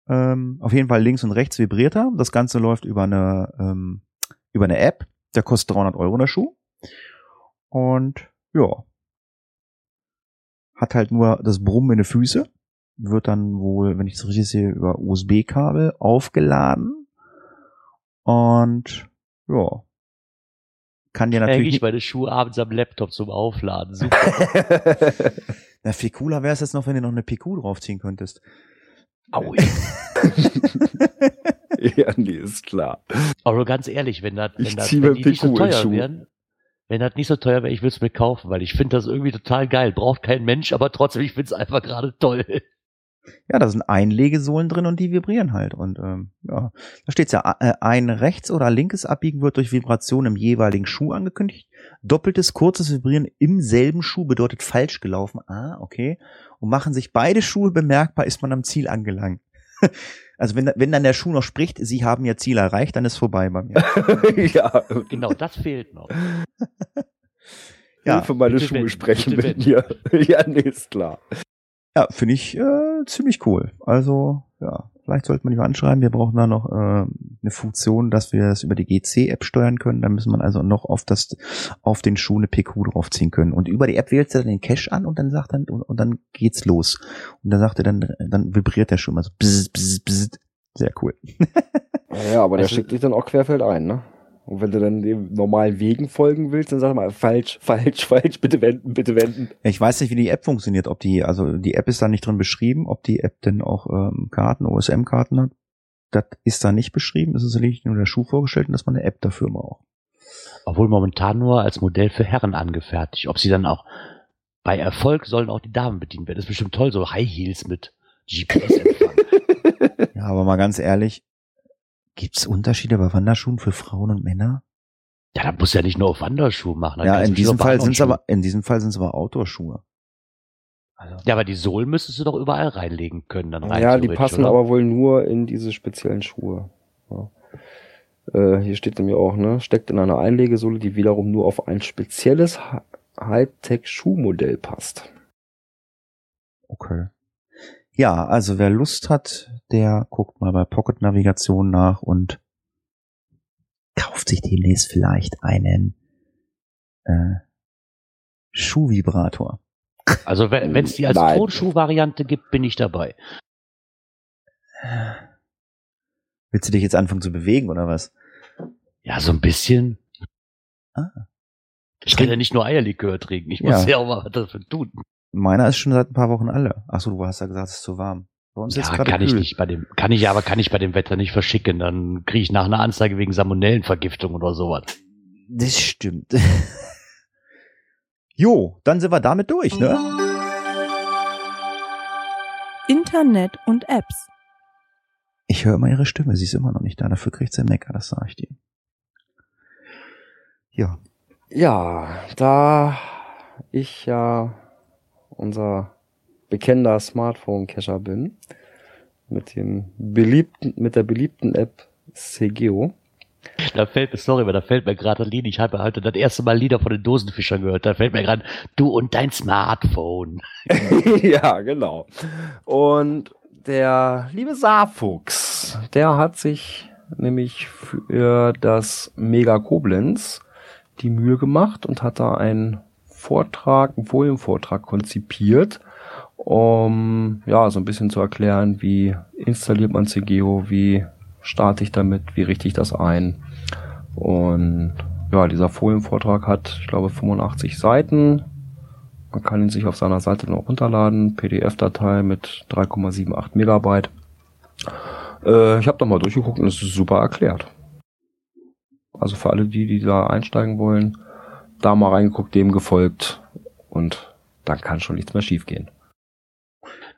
[SPEAKER 2] Ähm, auf jeden Fall links und rechts vibriert er. Das Ganze läuft über eine, ähm, über eine App. Der kostet 300 Euro der Schuh. Und ja. Hat halt nur das Brummen in den Füße wird dann wohl, wenn ich es richtig sehe, über USB-Kabel aufgeladen. Und ja. Kann dir
[SPEAKER 4] Hänge
[SPEAKER 2] natürlich.
[SPEAKER 4] ich meine Schuhe abends am Laptop zum Aufladen. Super. [LAUGHS]
[SPEAKER 2] Na, viel cooler wäre es jetzt noch, wenn du noch eine PQ draufziehen könntest.
[SPEAKER 4] Aui. [LAUGHS]
[SPEAKER 3] ja, nee, ist klar.
[SPEAKER 4] Aber ganz ehrlich, wenn das,
[SPEAKER 3] Ich
[SPEAKER 4] wenn das,
[SPEAKER 3] zieh
[SPEAKER 4] wenn
[SPEAKER 3] mir
[SPEAKER 4] die nicht so
[SPEAKER 3] PQ in
[SPEAKER 4] teuer wären, wenn das nicht so teuer wäre, ich würde es mir kaufen, weil ich finde das irgendwie total geil. Braucht kein Mensch, aber trotzdem, ich finde es einfach gerade toll.
[SPEAKER 2] Ja, da sind Einlegesohlen drin und die vibrieren halt. Und ähm, ja, da steht's ja, äh, ein rechts oder linkes Abbiegen wird durch Vibration im jeweiligen Schuh angekündigt. Doppeltes, kurzes Vibrieren im selben Schuh bedeutet falsch gelaufen. Ah, okay. Und machen sich beide Schuhe bemerkbar, ist man am Ziel angelangt. [LAUGHS] Also wenn, wenn dann der Schuh noch spricht, Sie haben Ihr Ziel erreicht, dann ist vorbei bei mir. [LAUGHS]
[SPEAKER 3] ja,
[SPEAKER 4] Genau, das fehlt noch. [LAUGHS]
[SPEAKER 2] Ja,
[SPEAKER 3] Hilfe, meine
[SPEAKER 4] bitte
[SPEAKER 3] Schuhe
[SPEAKER 4] wenden,
[SPEAKER 3] sprechen mit mir. [LAUGHS] ja, nee, ist klar.
[SPEAKER 2] Ja, finde ich äh, ziemlich cool. Also, ja, vielleicht sollten wir die mal anschreiben. Wir brauchen da noch äh, eine Funktion, dass wir das über die GC-App steuern können. Da müssen wir also noch auf das, auf den Schuh eine PQ draufziehen können. Und über die App wählst du dann den Cache an und dann sagt dann, und, und dann geht's los. Und dann sagt er dann, dann vibriert der Schuh immer so bzz, bzz, bzz. Sehr cool.
[SPEAKER 3] Ja, aber der
[SPEAKER 4] Also-
[SPEAKER 3] schickt dich dann auch querfeld ein, ne? Und wenn du dann den normalen Wegen folgen willst, dann sag mal, falsch, [LAUGHS] falsch, falsch, bitte wenden, bitte wenden.
[SPEAKER 2] Ich weiß nicht, wie die App funktioniert. Ob die, also die App ist da nicht drin beschrieben, ob die App denn auch ähm, Karten, OSM-Karten hat. Das ist da nicht beschrieben. Es ist lediglich nur der Schuh vorgestellt und dass man eine App dafür braucht.
[SPEAKER 4] Obwohl momentan nur als Modell für Herren angefertigt. Ob sie dann auch bei Erfolg sollen auch die Damen bedient werden. Das ist bestimmt toll, so High Heels mit GPS-Empfang. [LAUGHS]
[SPEAKER 2] Ja, aber mal ganz ehrlich, gibt's Unterschiede bei Wanderschuhen für Frauen und Männer?
[SPEAKER 4] ja, da muss ja nicht nur auf Wanderschuhe machen.
[SPEAKER 2] ja, in diesem Fall sind's aber, in diesem Fall sind's aber Outdoor-Schuhe. Also.
[SPEAKER 4] Ja, aber die Sohlen müsstest du doch überall reinlegen können, dann rein
[SPEAKER 3] Ja, die passen
[SPEAKER 4] oder?
[SPEAKER 3] aber wohl nur in diese speziellen Schuhe. Ja. Äh, hier steht nämlich auch, ne, steckt in einer Einlegesohle, die wiederum nur auf ein spezielles Hi- Hightech-Schuhmodell passt.
[SPEAKER 2] okay. Ja, also wer Lust hat, der guckt mal bei Pocket Navigation nach und kauft sich demnächst vielleicht einen äh, Schuhvibrator.
[SPEAKER 4] Also wenn es die als. Tonschuh-Variante gibt, bin ich dabei.
[SPEAKER 2] Willst du dich jetzt anfangen zu bewegen oder was?
[SPEAKER 4] Ja, so ein bisschen.
[SPEAKER 2] Ah.
[SPEAKER 4] Ich kann ja nicht nur Eierlikör trinken, ich muss
[SPEAKER 2] Ja.
[SPEAKER 4] ja, auch mal was dafür tun.
[SPEAKER 2] Meiner ist schon seit ein paar Wochen alle. Ach so, du hast ja gesagt, es ist zu warm. Bei uns ist
[SPEAKER 4] Ja,
[SPEAKER 2] es gerade
[SPEAKER 4] kann ich
[SPEAKER 2] kühl.
[SPEAKER 4] nicht bei dem, kann ich aber kann ich bei dem Wetter nicht verschicken. Dann kriege ich nach einer Anzeige wegen Salmonellenvergiftung oder sowas.
[SPEAKER 2] Das stimmt. [LAUGHS] jo, dann sind wir damit durch, ne?
[SPEAKER 6] Internet und Apps.
[SPEAKER 2] Ich höre immer ihre Stimme, sie ist immer noch nicht da. Dafür kriegt sie Mecker, das sage ich dir. Ja.
[SPEAKER 3] Ja, da ich ja unser bekennender Smartphone-Cacher bin, mit dem beliebten, mit der beliebten App Segeo.
[SPEAKER 4] Da fällt mir, sorry, aber da fällt mir gerade ein Lied, ich habe heute das erste Mal Lieder von den Dosenfischern gehört, da fällt mir gerade, du und dein Smartphone. [LAUGHS]
[SPEAKER 3] ja, genau. Und der liebe Saarfuchs, der hat sich nämlich für das Mega Koblenz die Mühe gemacht und hat da einen Vortrag, einen Folienvortrag konzipiert, um ja so ein bisschen zu erklären, wie installiert man CGO, wie starte ich damit, wie richte ich das ein. Und ja, dieser Folienvortrag hat, ich glaube, 85 Seiten. Man kann ihn sich auf seiner Seite noch runterladen. PDF-Datei mit 3,78 Megabyte. Äh, ich habe da mal durchgeguckt und es ist super erklärt. Also für alle die, die da einsteigen wollen, da mal reingeguckt, dem gefolgt und dann kann schon nichts mehr schiefgehen.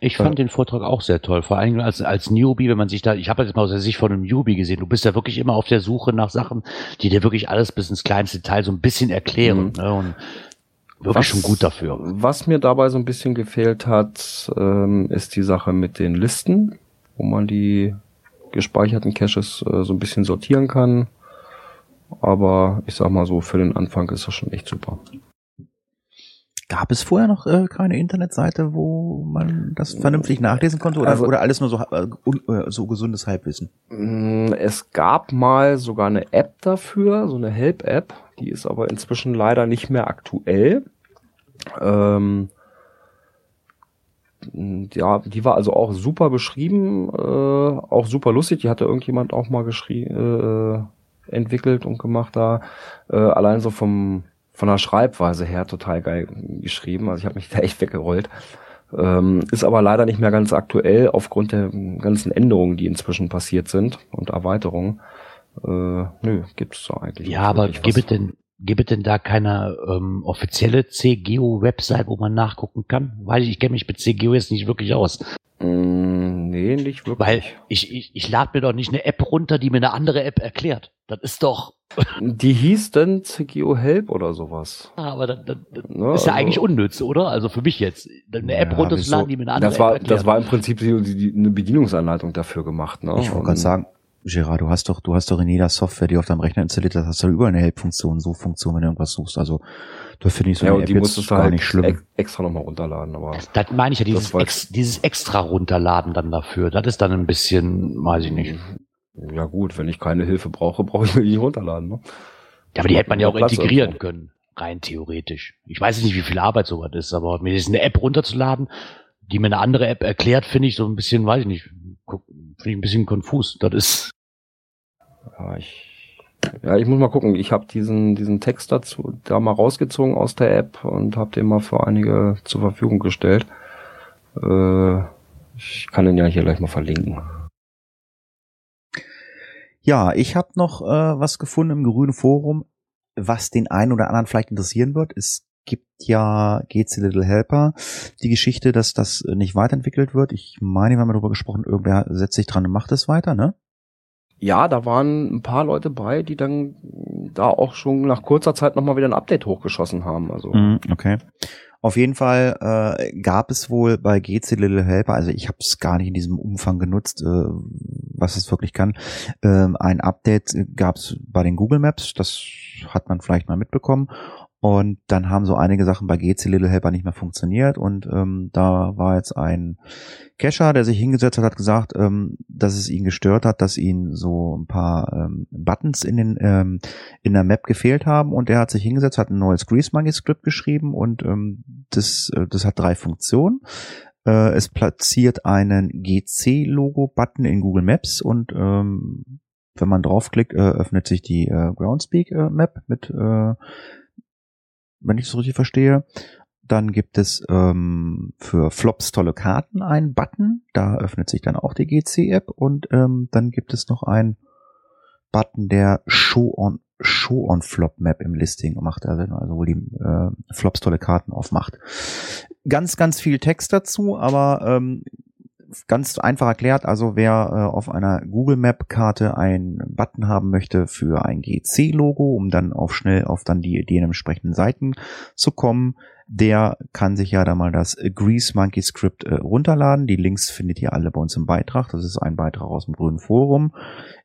[SPEAKER 4] Ich fand ja. den Vortrag auch sehr toll, vor allem als, als Newbie, wenn man sich da, ich habe das mal aus der Sicht von einem Newbie gesehen, du bist ja wirklich immer auf der Suche nach Sachen, die dir wirklich alles bis ins kleinste Detail so ein bisschen erklären. Mhm. Ne, und wirklich was, schon gut dafür.
[SPEAKER 3] Was mir dabei so ein bisschen gefehlt hat, ähm, ist die Sache mit den Listen, wo man die gespeicherten Caches äh, so ein bisschen sortieren kann. Aber ich sag mal so, für den Anfang ist das schon echt super.
[SPEAKER 2] Gab es vorher noch äh, keine Internetseite, wo man das vernünftig nachlesen konnte oder, also, oder alles nur so, äh, äh, so gesundes Halbwissen?
[SPEAKER 3] Mm, es gab mal sogar eine App dafür, so eine Help-App, die ist aber inzwischen leider nicht mehr aktuell. Ähm, ja, die war also auch super beschrieben, äh, auch super lustig. Die hatte irgendjemand auch mal geschrieben, äh, entwickelt und gemacht da. Äh, allein so vom von der Schreibweise her total geil geschrieben. Also ich habe mich [LAUGHS] da echt weggerollt. Ähm, ist aber leider nicht mehr ganz aktuell aufgrund der ganzen Änderungen, die inzwischen passiert sind und Erweiterungen. Äh, nö, gibt's da eigentlich.
[SPEAKER 4] Ja, aber gibt es denn, gibt es denn da keine ähm, offizielle CGO-Website, wo man nachgucken kann? Weil ich, ich kenne mich mit CGO jetzt nicht wirklich aus.
[SPEAKER 3] Mm, nee, nicht wirklich.
[SPEAKER 4] Weil ich, ich, ich lade mir doch nicht eine App runter, die mir eine andere App erklärt. Das ist doch. [LAUGHS]
[SPEAKER 3] Die hieß dann CGO Help oder sowas.
[SPEAKER 4] Ah, aber das, das, das ja, ist ja also, eigentlich unnütz, oder? Also für mich jetzt. Eine App ja, runterzuladen, die mir eine andere
[SPEAKER 3] das war,
[SPEAKER 4] App
[SPEAKER 3] erklärt. Das war im Prinzip die, die, eine Bedienungsanleitung dafür gemacht. Ne?
[SPEAKER 2] Ich wollte gerade sagen, Gerard, du hast doch, du hast doch in jeder Software, die auf deinem Rechner installiert ist, hast du überall eine Help-Funktion, so Funktion, wenn du irgendwas suchst. Also da finde ich so
[SPEAKER 3] ja, eine App die du gar halt nicht schlimm. extra nochmal runterladen. Aber
[SPEAKER 4] das meine ich ja, dieses, ex, dieses extra runterladen dann dafür. Das ist dann ein bisschen, weiß ich nicht.
[SPEAKER 3] Ja gut, wenn ich keine Hilfe brauche, brauche ich mir die nicht runterladen. Ne?
[SPEAKER 4] Ja, aber die hätte man ja auch Platz integrieren irgendwo. können, rein theoretisch. Ich weiß nicht, wie viel Arbeit sowas ist, aber mir ist eine App runterzuladen, die mir eine andere App erklärt, finde ich so ein bisschen, weiß ich nicht, finde ich ein bisschen konfus. Das ist.
[SPEAKER 3] Ja, ich ja, ich muss mal gucken. Ich habe diesen diesen Text dazu da mal rausgezogen aus der App und habe den mal für einige zur Verfügung gestellt. Äh, ich kann den ja hier gleich mal verlinken.
[SPEAKER 2] Ja, ich habe noch äh, was gefunden im grünen Forum, was den einen oder anderen vielleicht interessieren wird. Es gibt ja GC Little Helper die Geschichte, dass das nicht weiterentwickelt wird. Ich meine, wir haben darüber gesprochen, irgendwer setzt sich dran und macht es weiter, ne?
[SPEAKER 3] ja, da waren ein paar Leute bei, die dann da auch schon nach kurzer Zeit nochmal wieder ein Update hochgeschossen haben. Also.
[SPEAKER 2] Mm, okay. Auf jeden Fall äh, gab es wohl bei GC Little Helper, also ich habe es gar nicht in diesem Umfang genutzt, äh, was es wirklich kann. Äh, ein Update gab es bei den Google Maps, das hat man vielleicht mal mitbekommen. Und dann haben so einige Sachen bei GC Little Helper nicht mehr funktioniert. Und ähm, da war jetzt ein Cacher, der sich hingesetzt hat, hat gesagt, ähm, dass es ihn gestört hat, dass ihn so ein paar ähm, Buttons in den ähm, in der Map gefehlt haben. Und er hat sich hingesetzt, hat ein neues Grease Monkey Script geschrieben und ähm, das, äh, das hat drei Funktionen. Äh, es platziert einen GC-Logo-Button in Google Maps und ähm, wenn man draufklickt, äh, öffnet sich die äh, Groundspeak äh, mit äh, wenn ich es richtig verstehe. Dann gibt es ähm, für Flops tolle Karten einen Button. Da öffnet sich dann auch die GC-App. Und ähm, dann gibt es noch einen Button, der Show on Show on Flop Map im Listing macht, also, also wo die äh, Flops tolle Karten aufmacht. Ganz, ganz viel Text dazu, aber ähm, ganz einfach erklärt, also wer äh, auf einer Google Map Karte einen Button haben möchte für ein GC Logo, um dann auf schnell auf dann die, die entsprechenden Seiten zu kommen, der kann sich ja da mal das Grease Monkey Script äh, runterladen. Die Links findet ihr alle bei uns im Beitrag. Das ist ein Beitrag aus dem grünen Forum.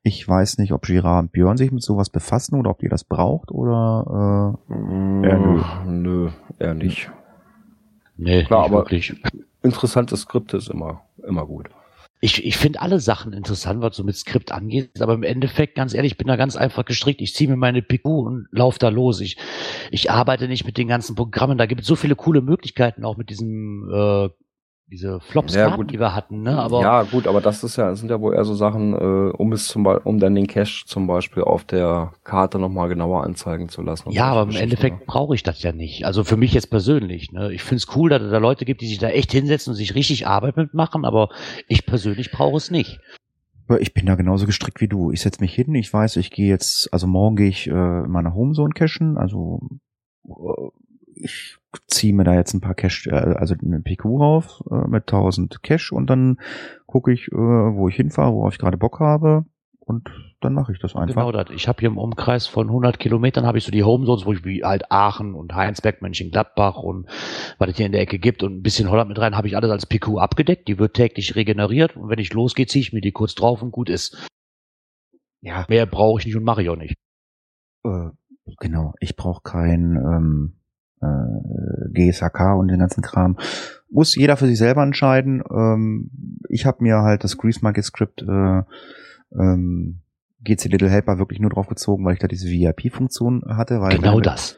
[SPEAKER 2] Ich weiß nicht, ob Girard und Björn sich mit sowas befassen oder ob ihr das braucht oder äh, eher nö.
[SPEAKER 3] Nö, eher nicht.
[SPEAKER 4] Nee,
[SPEAKER 3] Klar,
[SPEAKER 4] nicht
[SPEAKER 3] aber-
[SPEAKER 4] wirklich.
[SPEAKER 3] Interessante Skripte ist immer, immer gut.
[SPEAKER 4] Ich, ich finde alle Sachen interessant, was so mit Skript angeht, aber im Endeffekt, ganz ehrlich, ich bin da ganz einfach gestrickt. Ich ziehe mir meine PQ und lauf da los. Ich, ich arbeite nicht mit den ganzen Programmen. Da gibt es so viele coole Möglichkeiten, auch mit diesem, äh, diese flops
[SPEAKER 3] Ja, gut.
[SPEAKER 4] die wir hatten, ne? Aber
[SPEAKER 3] ja, gut, aber das ist ja, das sind ja wohl eher so Sachen, äh, um es zum Beispiel, um dann den Cache zum Beispiel auf der Karte nochmal genauer anzeigen zu lassen.
[SPEAKER 4] Ja, aber im Endeffekt brauche ich das ja nicht. Also für mich jetzt persönlich. Ne? Ich finde es cool, dass es da Leute gibt, die sich da echt hinsetzen und sich richtig Arbeit mitmachen, aber ich persönlich brauche es nicht.
[SPEAKER 2] Ich bin da genauso gestrickt wie du. Ich setze mich hin, ich weiß, ich gehe jetzt, also morgen gehe ich äh, in meiner Homezone cachen, also äh, ich ziehe mir da jetzt ein paar Cache, äh, also eine PQ rauf äh, mit 1000 Cache und dann gucke ich, äh, wo ich hinfahre, worauf ich gerade Bock habe und dann mache ich das einfach.
[SPEAKER 4] Genau das. Ich habe hier im Umkreis von 100 Kilometern habe ich so die Homezones, wo ich wie halt Aachen und Heinsberg, Mönchengladbach und was es hier in der Ecke gibt und ein bisschen Holland mit rein, habe ich alles als PQ abgedeckt. Die wird täglich regeneriert und wenn ich losgehe, ziehe ich mir die kurz drauf und gut ist.
[SPEAKER 2] Ja,
[SPEAKER 4] Mehr brauche ich nicht und mache ich auch nicht.
[SPEAKER 2] äh, genau. Ich brauche kein ähm, äh, GSHK und den ganzen Kram. Muss jeder für sich selber entscheiden. Ähm, ich habe mir halt das Grease Monkey Script äh, ähm, GC Little Helper wirklich nur drauf gezogen, weil ich da diese VIP-Funktion hatte. Weil
[SPEAKER 4] genau das.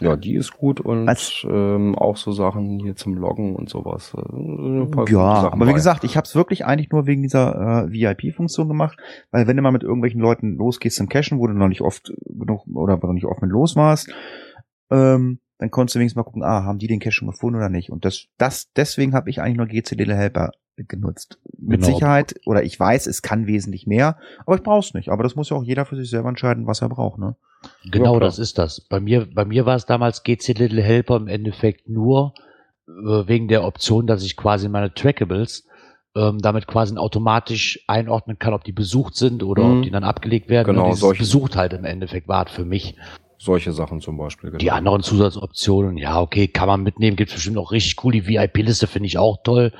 [SPEAKER 3] Ja, die ist gut und
[SPEAKER 2] Als-
[SPEAKER 3] ähm, auch so Sachen hier zum Loggen und sowas. äh,
[SPEAKER 2] Ja,
[SPEAKER 3] Sachen
[SPEAKER 2] aber wie gesagt, ich habe es wirklich eigentlich nur wegen dieser äh, VIP-Funktion gemacht, weil wenn du mal mit irgendwelchen Leuten losgehst zum Cashen, wo du noch nicht oft genug oder wo du nicht oft mit los warst, ähm, dann konntest du wenigstens mal gucken, ah, haben die den Cache schon gefunden oder nicht. Und das, das deswegen habe ich eigentlich nur GC Little Helper genutzt. Mit
[SPEAKER 4] Genau.
[SPEAKER 2] Sicherheit, oder ich weiß, es kann wesentlich mehr, aber ich brauche es nicht. Aber das muss ja auch jeder für sich selber entscheiden, was er braucht, ne?
[SPEAKER 4] Genau das ist das. Bei mir, bei mir war es damals GC Little Helper im Endeffekt nur äh, wegen der Option, dass ich quasi meine Trackables ähm, damit quasi automatisch einordnen kann, ob die besucht sind oder
[SPEAKER 3] Mhm.
[SPEAKER 4] ob die dann abgelegt werden.
[SPEAKER 3] Genau, solche-
[SPEAKER 4] besucht halt im Endeffekt war für mich.
[SPEAKER 3] Solche Sachen zum Beispiel. Genau.
[SPEAKER 4] Die anderen Zusatzoptionen, ja, okay, kann man mitnehmen, gibt bestimmt auch richtig cool. Die VIP-Liste finde ich auch toll.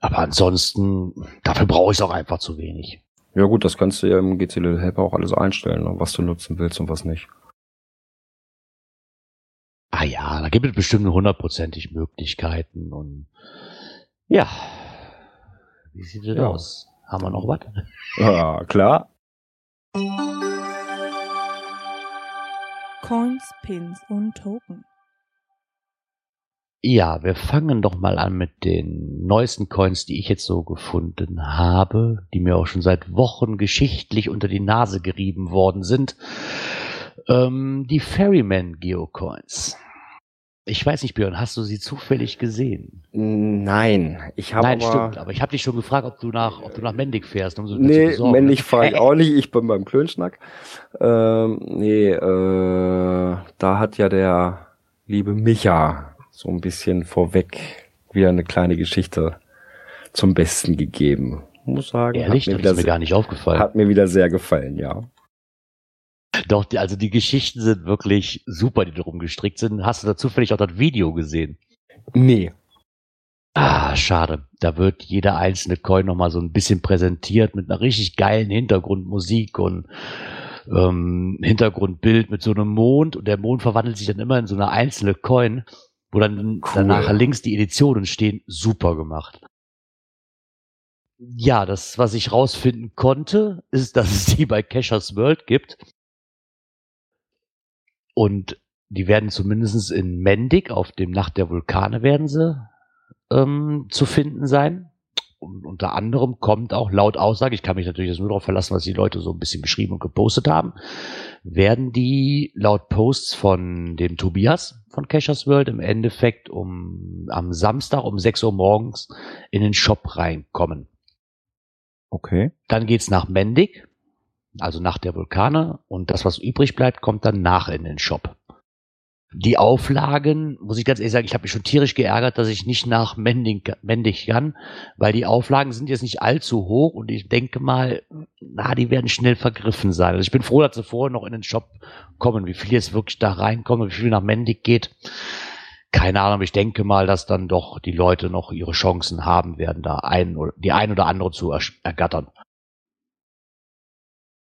[SPEAKER 4] Aber ansonsten, dafür brauche ich es auch einfach zu wenig.
[SPEAKER 3] Ja gut, das kannst du ja im GC Little Helper auch alles einstellen, ne, was du nutzen willst und was nicht.
[SPEAKER 4] Ah ja, da gibt es bestimmt hundertprozentig Möglichkeiten und ja. Wie sieht es
[SPEAKER 3] Ja.
[SPEAKER 4] aus? Haben wir noch was?
[SPEAKER 3] Ja, klar.
[SPEAKER 6] Coins, Pins und Token.
[SPEAKER 4] Ja, wir fangen doch mal an mit den neuesten Coins, die ich jetzt so gefunden habe, die mir auch schon seit Wochen geschichtlich unter die Nase gerieben worden sind. Ähm, die Ferryman Geocoins. Ich weiß nicht, Björn, hast du sie zufällig gesehen?
[SPEAKER 3] Nein, ich habe
[SPEAKER 4] Nein,
[SPEAKER 3] aber...
[SPEAKER 4] stimmt, aber ich habe dich schon gefragt, ob du nach, ob du nach Mendig fährst, um so
[SPEAKER 3] Nee,
[SPEAKER 4] besorgen.
[SPEAKER 3] männlich fahre ich [LAUGHS] auch nicht, ich bin beim Klönschnack. Ähm, nee, äh, da hat ja der liebe Micha so ein bisschen vorweg wieder eine kleine Geschichte zum Besten gegeben. Muss sagen,
[SPEAKER 4] Ehrlich,
[SPEAKER 3] hat, mir
[SPEAKER 4] das
[SPEAKER 3] wieder
[SPEAKER 4] ist mir gar nicht aufgefallen.
[SPEAKER 3] hat mir wieder sehr gefallen, ja.
[SPEAKER 4] Doch, die, also die Geschichten sind wirklich super, die darum gestrickt sind. Hast du da zufällig auch das Video gesehen?
[SPEAKER 3] Nee.
[SPEAKER 4] Ah, schade. Da wird jeder einzelne Coin nochmal so ein bisschen präsentiert mit einer richtig geilen Hintergrundmusik und ähm, Hintergrundbild mit so einem Mond und der Mond verwandelt sich dann immer in so eine einzelne Coin, wo dann
[SPEAKER 3] Cool.
[SPEAKER 4] danach links die Editionen stehen. Super gemacht. Ja, das, was ich rausfinden konnte, ist, [LAUGHS] dass es die bei Cashers World gibt. Und die werden zumindest in Mendig, auf dem Nacht der Vulkane, werden sie ähm, zu finden sein. Und unter anderem kommt auch laut Aussage, ich kann mich natürlich jetzt nur darauf verlassen, was die Leute so ein bisschen geschrieben und gepostet haben, werden die laut Posts von dem Tobias von Cashers World im Endeffekt um am Samstag um 6 Uhr morgens in den Shop reinkommen.
[SPEAKER 2] Okay.
[SPEAKER 4] Dann geht's nach Mendig, also nach der Vulkane, und das, was übrig bleibt, kommt dann nach in den Shop. Die Auflagen, muss ich ganz ehrlich sagen, ich habe mich schon tierisch geärgert, dass ich nicht nach Mending, Mendig kann, weil die Auflagen sind jetzt nicht allzu hoch und ich denke mal, na, die werden schnell vergriffen sein. Also ich bin froh, dass sie vorher noch in den Shop kommen, wie viel jetzt wirklich da reinkommen, wie viel nach Mendig geht. Keine Ahnung, ich denke mal, dass dann doch die Leute noch ihre Chancen haben werden, da ein, die ein oder andere zu ergattern.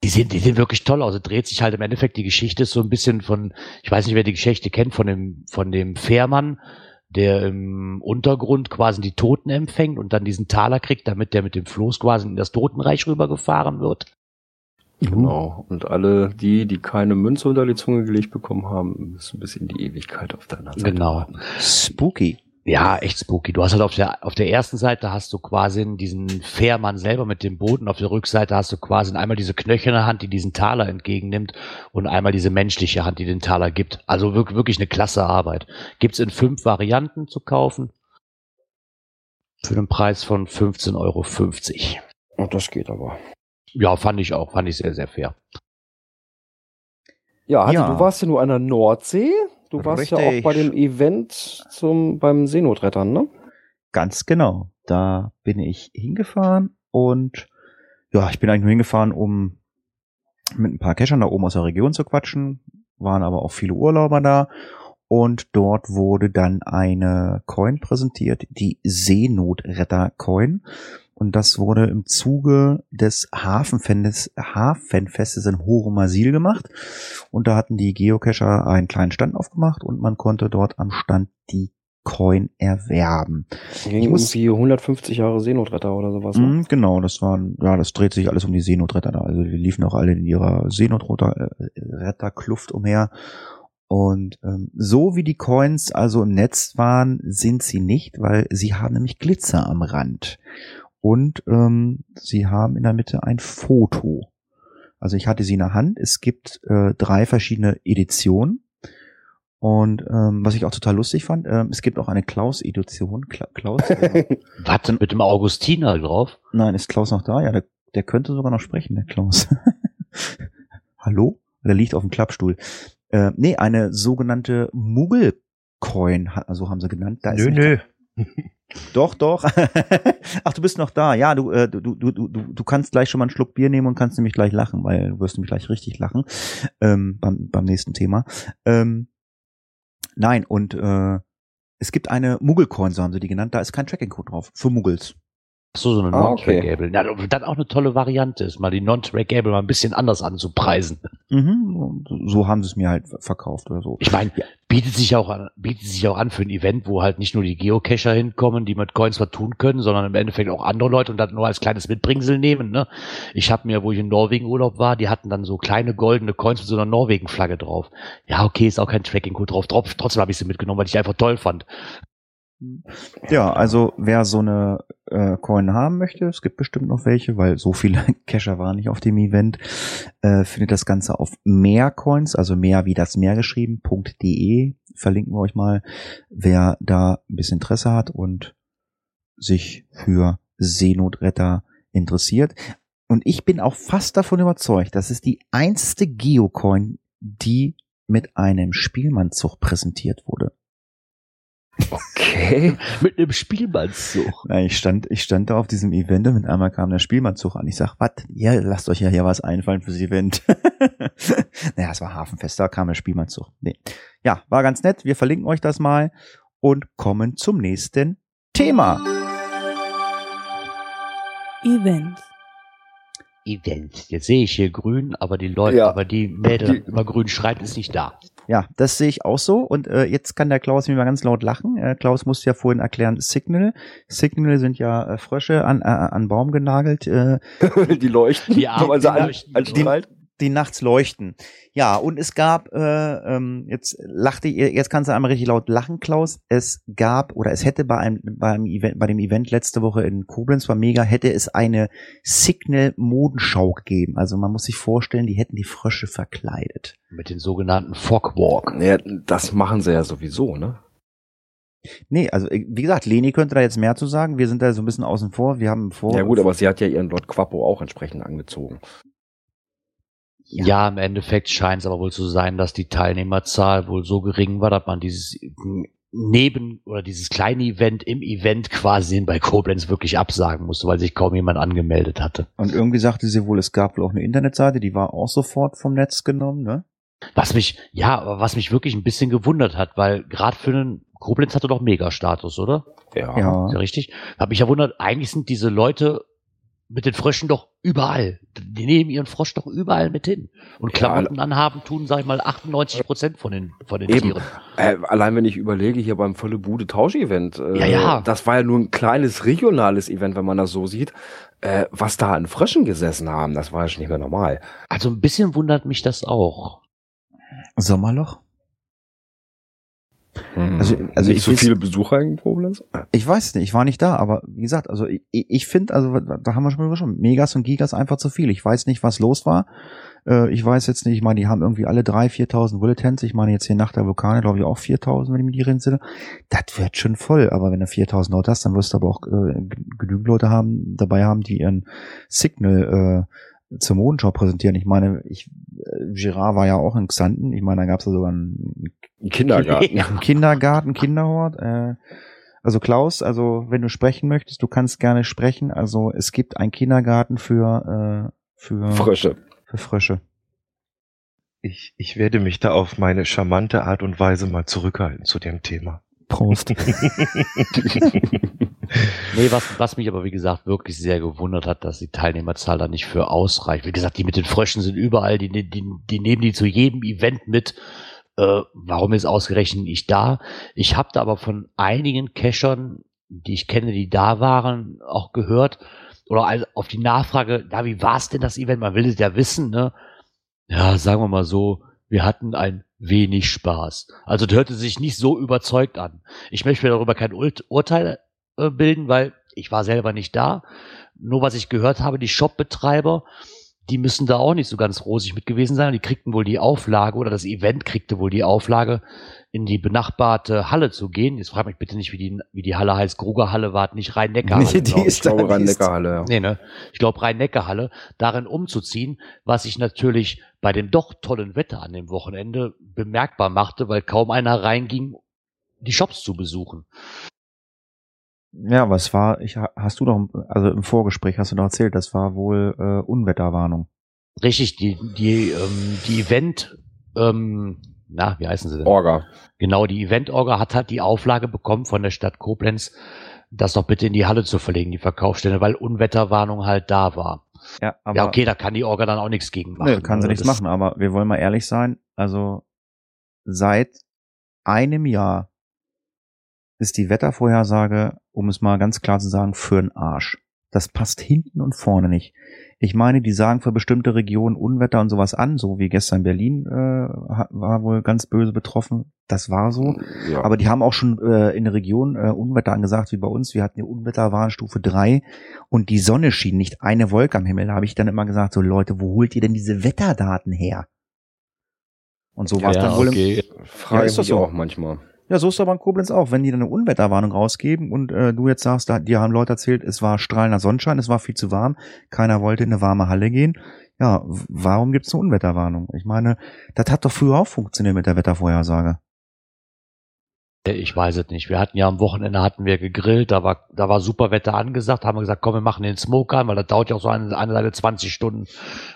[SPEAKER 4] Die sehen, die sehen wirklich toll aus. Es dreht sich halt im Endeffekt die Geschichte so ein bisschen von, ich weiß nicht, wer die Geschichte kennt, von dem, von dem Fährmann, der im Untergrund quasi die Toten empfängt und dann diesen Taler kriegt, damit der mit dem Floß quasi in das Totenreich rübergefahren wird.
[SPEAKER 3] Genau. Und alle die, die keine Münze unter die Zunge gelegt bekommen haben, müssen bis in die Ewigkeit auf deiner Seite.
[SPEAKER 4] Genau.
[SPEAKER 2] Spooky.
[SPEAKER 4] Ja, echt spooky. Du hast halt auf der, auf der ersten Seite hast du quasi diesen Fährmann selber mit dem Boden. Auf der Rückseite hast du quasi einmal diese knöcherne Hand, die diesen Taler entgegennimmt und einmal diese menschliche Hand, die den Taler gibt. Also wirklich, wirklich eine klasse Arbeit. Gibt's in fünf Varianten zu kaufen. Für den Preis von 15,50 Euro.
[SPEAKER 3] Und das geht aber.
[SPEAKER 4] Ja, fand ich auch. Fand ich sehr, sehr fair.
[SPEAKER 3] Ja, also
[SPEAKER 2] Ja.
[SPEAKER 3] du warst ja nur an der Nordsee. Du warst ja
[SPEAKER 2] Richtig.
[SPEAKER 3] auch bei dem Event zum, beim Seenotrettern, ne?
[SPEAKER 2] Ganz genau. Da bin ich hingefahren und ja, ich bin eigentlich nur hingefahren, um mit ein paar Cachern da oben aus der Region zu quatschen. Waren aber auch viele Urlauber da. Und dort wurde dann eine Coin präsentiert, die Seenotretter-Coin. Und das wurde im Zuge des Hafenfestes, Hafenfestes in Horumasil gemacht. Und da hatten die Geocacher einen kleinen Stand aufgemacht und man konnte dort am Stand die Coin erwerben. Ich muss-
[SPEAKER 3] irgendwie 150 Jahre Seenotretter oder sowas. Ne?
[SPEAKER 2] Mhm, genau, das waren, ja, das dreht sich alles um die Seenotretter da. Also die liefen auch alle in ihrer Seenotretterkluft umher. Und ähm, so wie die Coins also im Netz waren, sind sie nicht, weil sie haben nämlich Glitzer am Rand. Und ähm, sie haben in der Mitte ein Foto. Also ich hatte sie in der Hand. Es gibt äh, drei verschiedene Editionen. Und ähm, was ich auch total lustig fand, ähm, es gibt auch eine Klaus-Edition. Kla Klaus? [LAUGHS]
[SPEAKER 4] Was denn mit dem Augustiner drauf?
[SPEAKER 2] Nein, ist Klaus noch da? Ja, der, der könnte sogar noch sprechen, der Klaus. [LAUGHS] Hallo? Der liegt auf dem Klappstuhl. Äh, nee, eine sogenannte Muggel-Coin, also haben sie genannt. Da ist
[SPEAKER 5] Nö,
[SPEAKER 2] nicht-
[SPEAKER 5] nö.
[SPEAKER 2] Doch, doch. [LAUGHS] Ach, du bist noch da. Ja, du, äh, du, du, du, du, kannst gleich schon mal einen Schluck Bier nehmen und kannst nämlich gleich lachen, weil du wirst nämlich gleich richtig lachen ähm, beim, beim nächsten Thema. Ähm, nein, und äh, es gibt eine Muggel-Coin, so haben sie die genannt. Da ist kein Tracking-Code drauf. Für Muggels.
[SPEAKER 4] So, so eine
[SPEAKER 3] Ah, okay.
[SPEAKER 4] Non-Trackable. Ja, das auch eine tolle Variante ist, mal die Non-Trackable mal ein bisschen anders anzupreisen.
[SPEAKER 2] Mhm, so haben sie es mir halt verkauft oder so.
[SPEAKER 4] Ich meine, bietet sich auch an, bietet sich auch an für ein Event, wo halt nicht nur die Geocacher hinkommen, die mit Coins was tun können, sondern im Endeffekt auch andere Leute und das nur als kleines Mitbringsel nehmen. Ne? Ich habe mir, wo ich in Norwegen Urlaub war, die hatten dann so kleine goldene Coins mit so einer Norwegen-Flagge drauf. Ja, okay, ist auch kein Tracking-Code drauf. Trotz- Trotzdem habe ich sie mitgenommen, weil ich die einfach toll fand.
[SPEAKER 2] Ja, also wer so eine äh, Coin haben möchte, es gibt bestimmt noch welche, weil so viele [LAUGHS] Cacher waren nicht auf dem Event, äh, findet das Ganze auf mehrcoins, also mehr wie das Meer geschrieben, .de, verlinken wir euch mal, wer da ein bisschen Interesse hat und sich für Seenotretter interessiert. Und ich bin auch fast davon überzeugt, das ist die einzige Geocoin, die mit einem Spielmannzug präsentiert wurde.
[SPEAKER 3] Okay. [LAUGHS]
[SPEAKER 4] Mit einem Spielmannszug.
[SPEAKER 2] Na, ich stand, ich stand da auf diesem Event und mit einmal kam der Spielmannzug an. Ich sag, was? Ja, lasst euch ja hier was einfallen fürs Event. [LAUGHS] naja, es war Hafenfest, da kam der Spielmannzug. Nee. Ja, war ganz nett. Wir verlinken euch das mal und kommen zum nächsten Thema.
[SPEAKER 6] Event.
[SPEAKER 4] Event. Jetzt sehe ich hier grün, aber die Leute,
[SPEAKER 3] Ja.
[SPEAKER 4] aber die Mädel
[SPEAKER 3] Die-
[SPEAKER 4] immer grün schreibt, ist nicht da.
[SPEAKER 2] Ja, das sehe ich auch so. Und äh, jetzt kann der Klaus mir mal ganz laut lachen. Äh, Klaus musste ja vorhin erklären, Signal. Signal sind ja äh, Frösche an, äh, an Baum genagelt. Äh, [LAUGHS]
[SPEAKER 3] die leuchten.
[SPEAKER 4] Die Arme
[SPEAKER 3] sie an,
[SPEAKER 4] leuchten,
[SPEAKER 3] anstrahlt.
[SPEAKER 2] Die nachts leuchten. Ja, und es gab, äh, ähm, jetzt lachte ihr, jetzt kannst du einmal richtig laut lachen, Klaus. Es gab oder es hätte bei einem, beim Event, bei dem Event letzte Woche in Koblenz war mega, hätte es eine Signal Modenschau gegeben. Also man muss sich vorstellen, die hätten die Frösche verkleidet.
[SPEAKER 4] Mit den sogenannten Fogwalk.
[SPEAKER 3] Ja, das machen sie ja sowieso, ne?
[SPEAKER 2] Nee, also äh, wie gesagt, Leni könnte da jetzt mehr zu sagen. Wir sind da so ein bisschen außen vor. Wir haben vor.
[SPEAKER 3] Ja gut, aber sie hat ja ihren Lord Quappo auch entsprechend angezogen.
[SPEAKER 4] Ja, im Endeffekt scheint es aber wohl zu sein, dass die Teilnehmerzahl wohl so gering war, dass man dieses Neben- oder dieses kleine Event im Event quasi bei Koblenz wirklich absagen musste, weil sich kaum jemand angemeldet hatte.
[SPEAKER 2] Und irgendwie sagte sie wohl, es gab wohl auch eine Internetseite, die war auch sofort vom Netz genommen, ne?
[SPEAKER 4] Was mich, ja, aber was mich wirklich ein bisschen gewundert hat, weil gerade für einen Koblenz hatte doch Mega-Status, oder?
[SPEAKER 3] Ja.
[SPEAKER 2] Ja.
[SPEAKER 4] Ist ja richtig. Hab mich ja wundert, eigentlich sind diese Leute mit den Fröschen doch überall. Die nehmen ihren Frosch doch überall mit hin. Und
[SPEAKER 3] Ja,
[SPEAKER 4] Klamotten anhaben tun, sag ich mal, 98 Prozent von den, von den
[SPEAKER 3] Eben.
[SPEAKER 4] Tieren.
[SPEAKER 3] Äh, allein wenn ich überlege, hier beim Volle Bude Tausch-Event, äh,
[SPEAKER 4] Ja, ja.
[SPEAKER 3] das war ja nur ein kleines regionales Event, wenn man das so sieht, äh, was da an Fröschen gesessen haben, das war ja schon nicht mehr normal.
[SPEAKER 4] Also ein bisschen wundert mich das auch.
[SPEAKER 2] Sommerloch?
[SPEAKER 3] Also,
[SPEAKER 2] Also- also
[SPEAKER 3] nicht
[SPEAKER 2] ich
[SPEAKER 3] so
[SPEAKER 2] weiß-
[SPEAKER 3] viele Besucher in Koblenz?
[SPEAKER 2] Ich weiß nicht, ich war nicht da, aber wie gesagt, also ich, ich finde, also da haben wir schon drüber schon, Megas und Gigas einfach zu viel. Ich weiß nicht, was los war. Äh, ich weiß jetzt nicht, ich meine, die haben irgendwie alle drei, 4.000 Bulletins. Ich meine, jetzt hier nach der Vulkane, glaube ich, auch 4.000, wenn ich mich nicht entsinne. Das wird schon voll, aber wenn du 4.000 Leute hast, dann wirst du aber auch äh, genügend Leute haben, dabei haben, die ihren Signal äh, zur Modenschau präsentieren. Ich meine, ich, äh, Girard war ja auch in Xanten. Ich meine, da gab es ja sogar einen
[SPEAKER 3] Ein Kindergarten. [LAUGHS]
[SPEAKER 2] im Kindergarten, Kinderhort. Äh, also Klaus, also wenn du sprechen möchtest, du kannst gerne sprechen. Also es gibt einen Kindergarten für äh, für
[SPEAKER 3] Frösche.
[SPEAKER 2] für Frösche.
[SPEAKER 5] Ich, ich werde mich da auf meine charmante Art und Weise mal zurückhalten zu dem Thema.
[SPEAKER 2] Prost. [LAUGHS]
[SPEAKER 4] Nee, was, was mich aber, wie gesagt, wirklich sehr gewundert hat, dass die Teilnehmerzahl da nicht für ausreicht. Wie gesagt, die mit den Fröschen sind überall, die, die, die nehmen die zu jedem Event mit. Äh, warum ist ausgerechnet nicht da? Ich habe da aber von einigen Cachern, die ich kenne, die da waren, auch gehört, oder also auf die Nachfrage, ja, wie war es denn das Event? Man will es ja wissen, ne? Ja, sagen wir mal so, wir hatten ein wenig Spaß. Also das hörte sich nicht so überzeugt an. Ich möchte mir darüber kein Ur Urteil bilden, weil ich war selber nicht da. Nur was ich gehört habe, die Shopbetreiber, die müssen da auch nicht so ganz rosig mit gewesen sein. Die kriegten wohl die Auflage oder das Event kriegte wohl die Auflage, in die benachbarte Halle zu gehen. Jetzt frag mich bitte nicht, wie die, wie die Halle heißt. Grugerhalle war nicht Rhein-Neckar.
[SPEAKER 2] Nee, die ist
[SPEAKER 3] ich glaube Rhein-Neckar-Halle, ja.
[SPEAKER 4] Nee, ne? Ich glaube Rhein-Neckar-Halle, darin umzuziehen, was sich natürlich bei dem doch tollen Wetter an dem Wochenende bemerkbar machte, weil kaum einer reinging, die Shops zu besuchen.
[SPEAKER 2] Ja, was war, ich hast du doch, also im Vorgespräch hast du doch erzählt, das war wohl äh, Unwetterwarnung.
[SPEAKER 4] Richtig, die, die, ähm, die Event, ähm, na, wie heißen sie denn?
[SPEAKER 3] Orga.
[SPEAKER 4] Genau, die Event-Orga hat halt die Auflage bekommen von der Stadt Koblenz, das doch bitte in die Halle zu verlegen, die Verkaufsstelle, weil Unwetterwarnung halt da war.
[SPEAKER 2] Ja, aber
[SPEAKER 4] ja, okay, da kann die Orga dann auch nichts gegen machen.
[SPEAKER 2] Nee, kann sie
[SPEAKER 4] Also
[SPEAKER 2] nichts machen, aber wir wollen mal ehrlich sein. Also seit einem Jahr ist die Wettervorhersage, um es mal ganz klar zu sagen, für den Arsch. Das passt hinten und vorne nicht. Ich meine, die sagen für bestimmte Regionen Unwetter und sowas an, so wie gestern Berlin äh, war wohl ganz böse betroffen. Das war so.
[SPEAKER 3] Ja.
[SPEAKER 2] Aber die haben auch schon äh, in der Region äh, Unwetter angesagt, wie bei uns. Wir hatten die Unwetterwarnstufe 3 und die Sonne schien nicht eine Wolke am Himmel. Da habe ich dann immer gesagt, so Leute, wo holt ihr denn diese Wetterdaten her? Und so war es
[SPEAKER 4] Ja,
[SPEAKER 2] dann wohl im,
[SPEAKER 4] okay.
[SPEAKER 2] Ja, ist das
[SPEAKER 3] auch manchmal.
[SPEAKER 2] Ja, so ist aber in Koblenz auch. Wenn die dann eine Unwetterwarnung rausgeben und äh, du jetzt sagst, da, dir haben Leute erzählt, es war strahlender Sonnenschein, es war viel zu warm, keiner wollte in eine warme Halle gehen. Ja, warum gibt's eine Unwetterwarnung? Ich meine, das hat doch früher auch funktioniert mit der Wettervorhersage.
[SPEAKER 4] Ich weiß es nicht. Wir hatten ja am Wochenende hatten wir gegrillt, da war, da war super Wetter angesagt, haben wir gesagt, komm, wir machen den Smoke an, weil das dauert ja auch so eine, eine Seite 20 Stunden.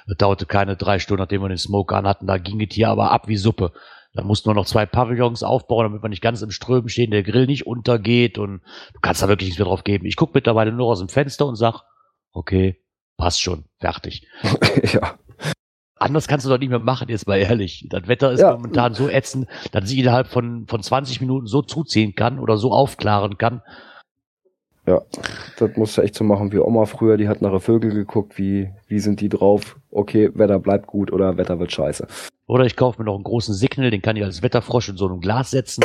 [SPEAKER 4] Das dauerte keine drei Stunden, nachdem wir den Smoke an hatten. Da ging es hier aber ab wie Suppe. Da mussten wir noch zwei Pavillons aufbauen, damit wir nicht ganz im Strömen stehen, der Grill nicht untergeht und du kannst da wirklich nichts mehr drauf geben. Ich gucke mittlerweile nur aus dem Fenster und sag, okay, passt schon, fertig.
[SPEAKER 3] ja.
[SPEAKER 4] Anders kannst du doch nicht mehr machen, jetzt mal ehrlich. Das Wetter ist
[SPEAKER 3] Ja.
[SPEAKER 4] momentan so ätzend, dass sie innerhalb von, von 20 Minuten so zuziehen kann oder so aufklaren kann.
[SPEAKER 3] Ja, das musst du echt so machen wie Oma früher, die hat nach Vögel geguckt, wie, wie sind die drauf? Okay, Wetter bleibt gut oder Wetter wird scheiße.
[SPEAKER 4] Oder ich kaufe mir noch einen großen Signal, den kann ich als Wetterfrosch in so einem Glas setzen.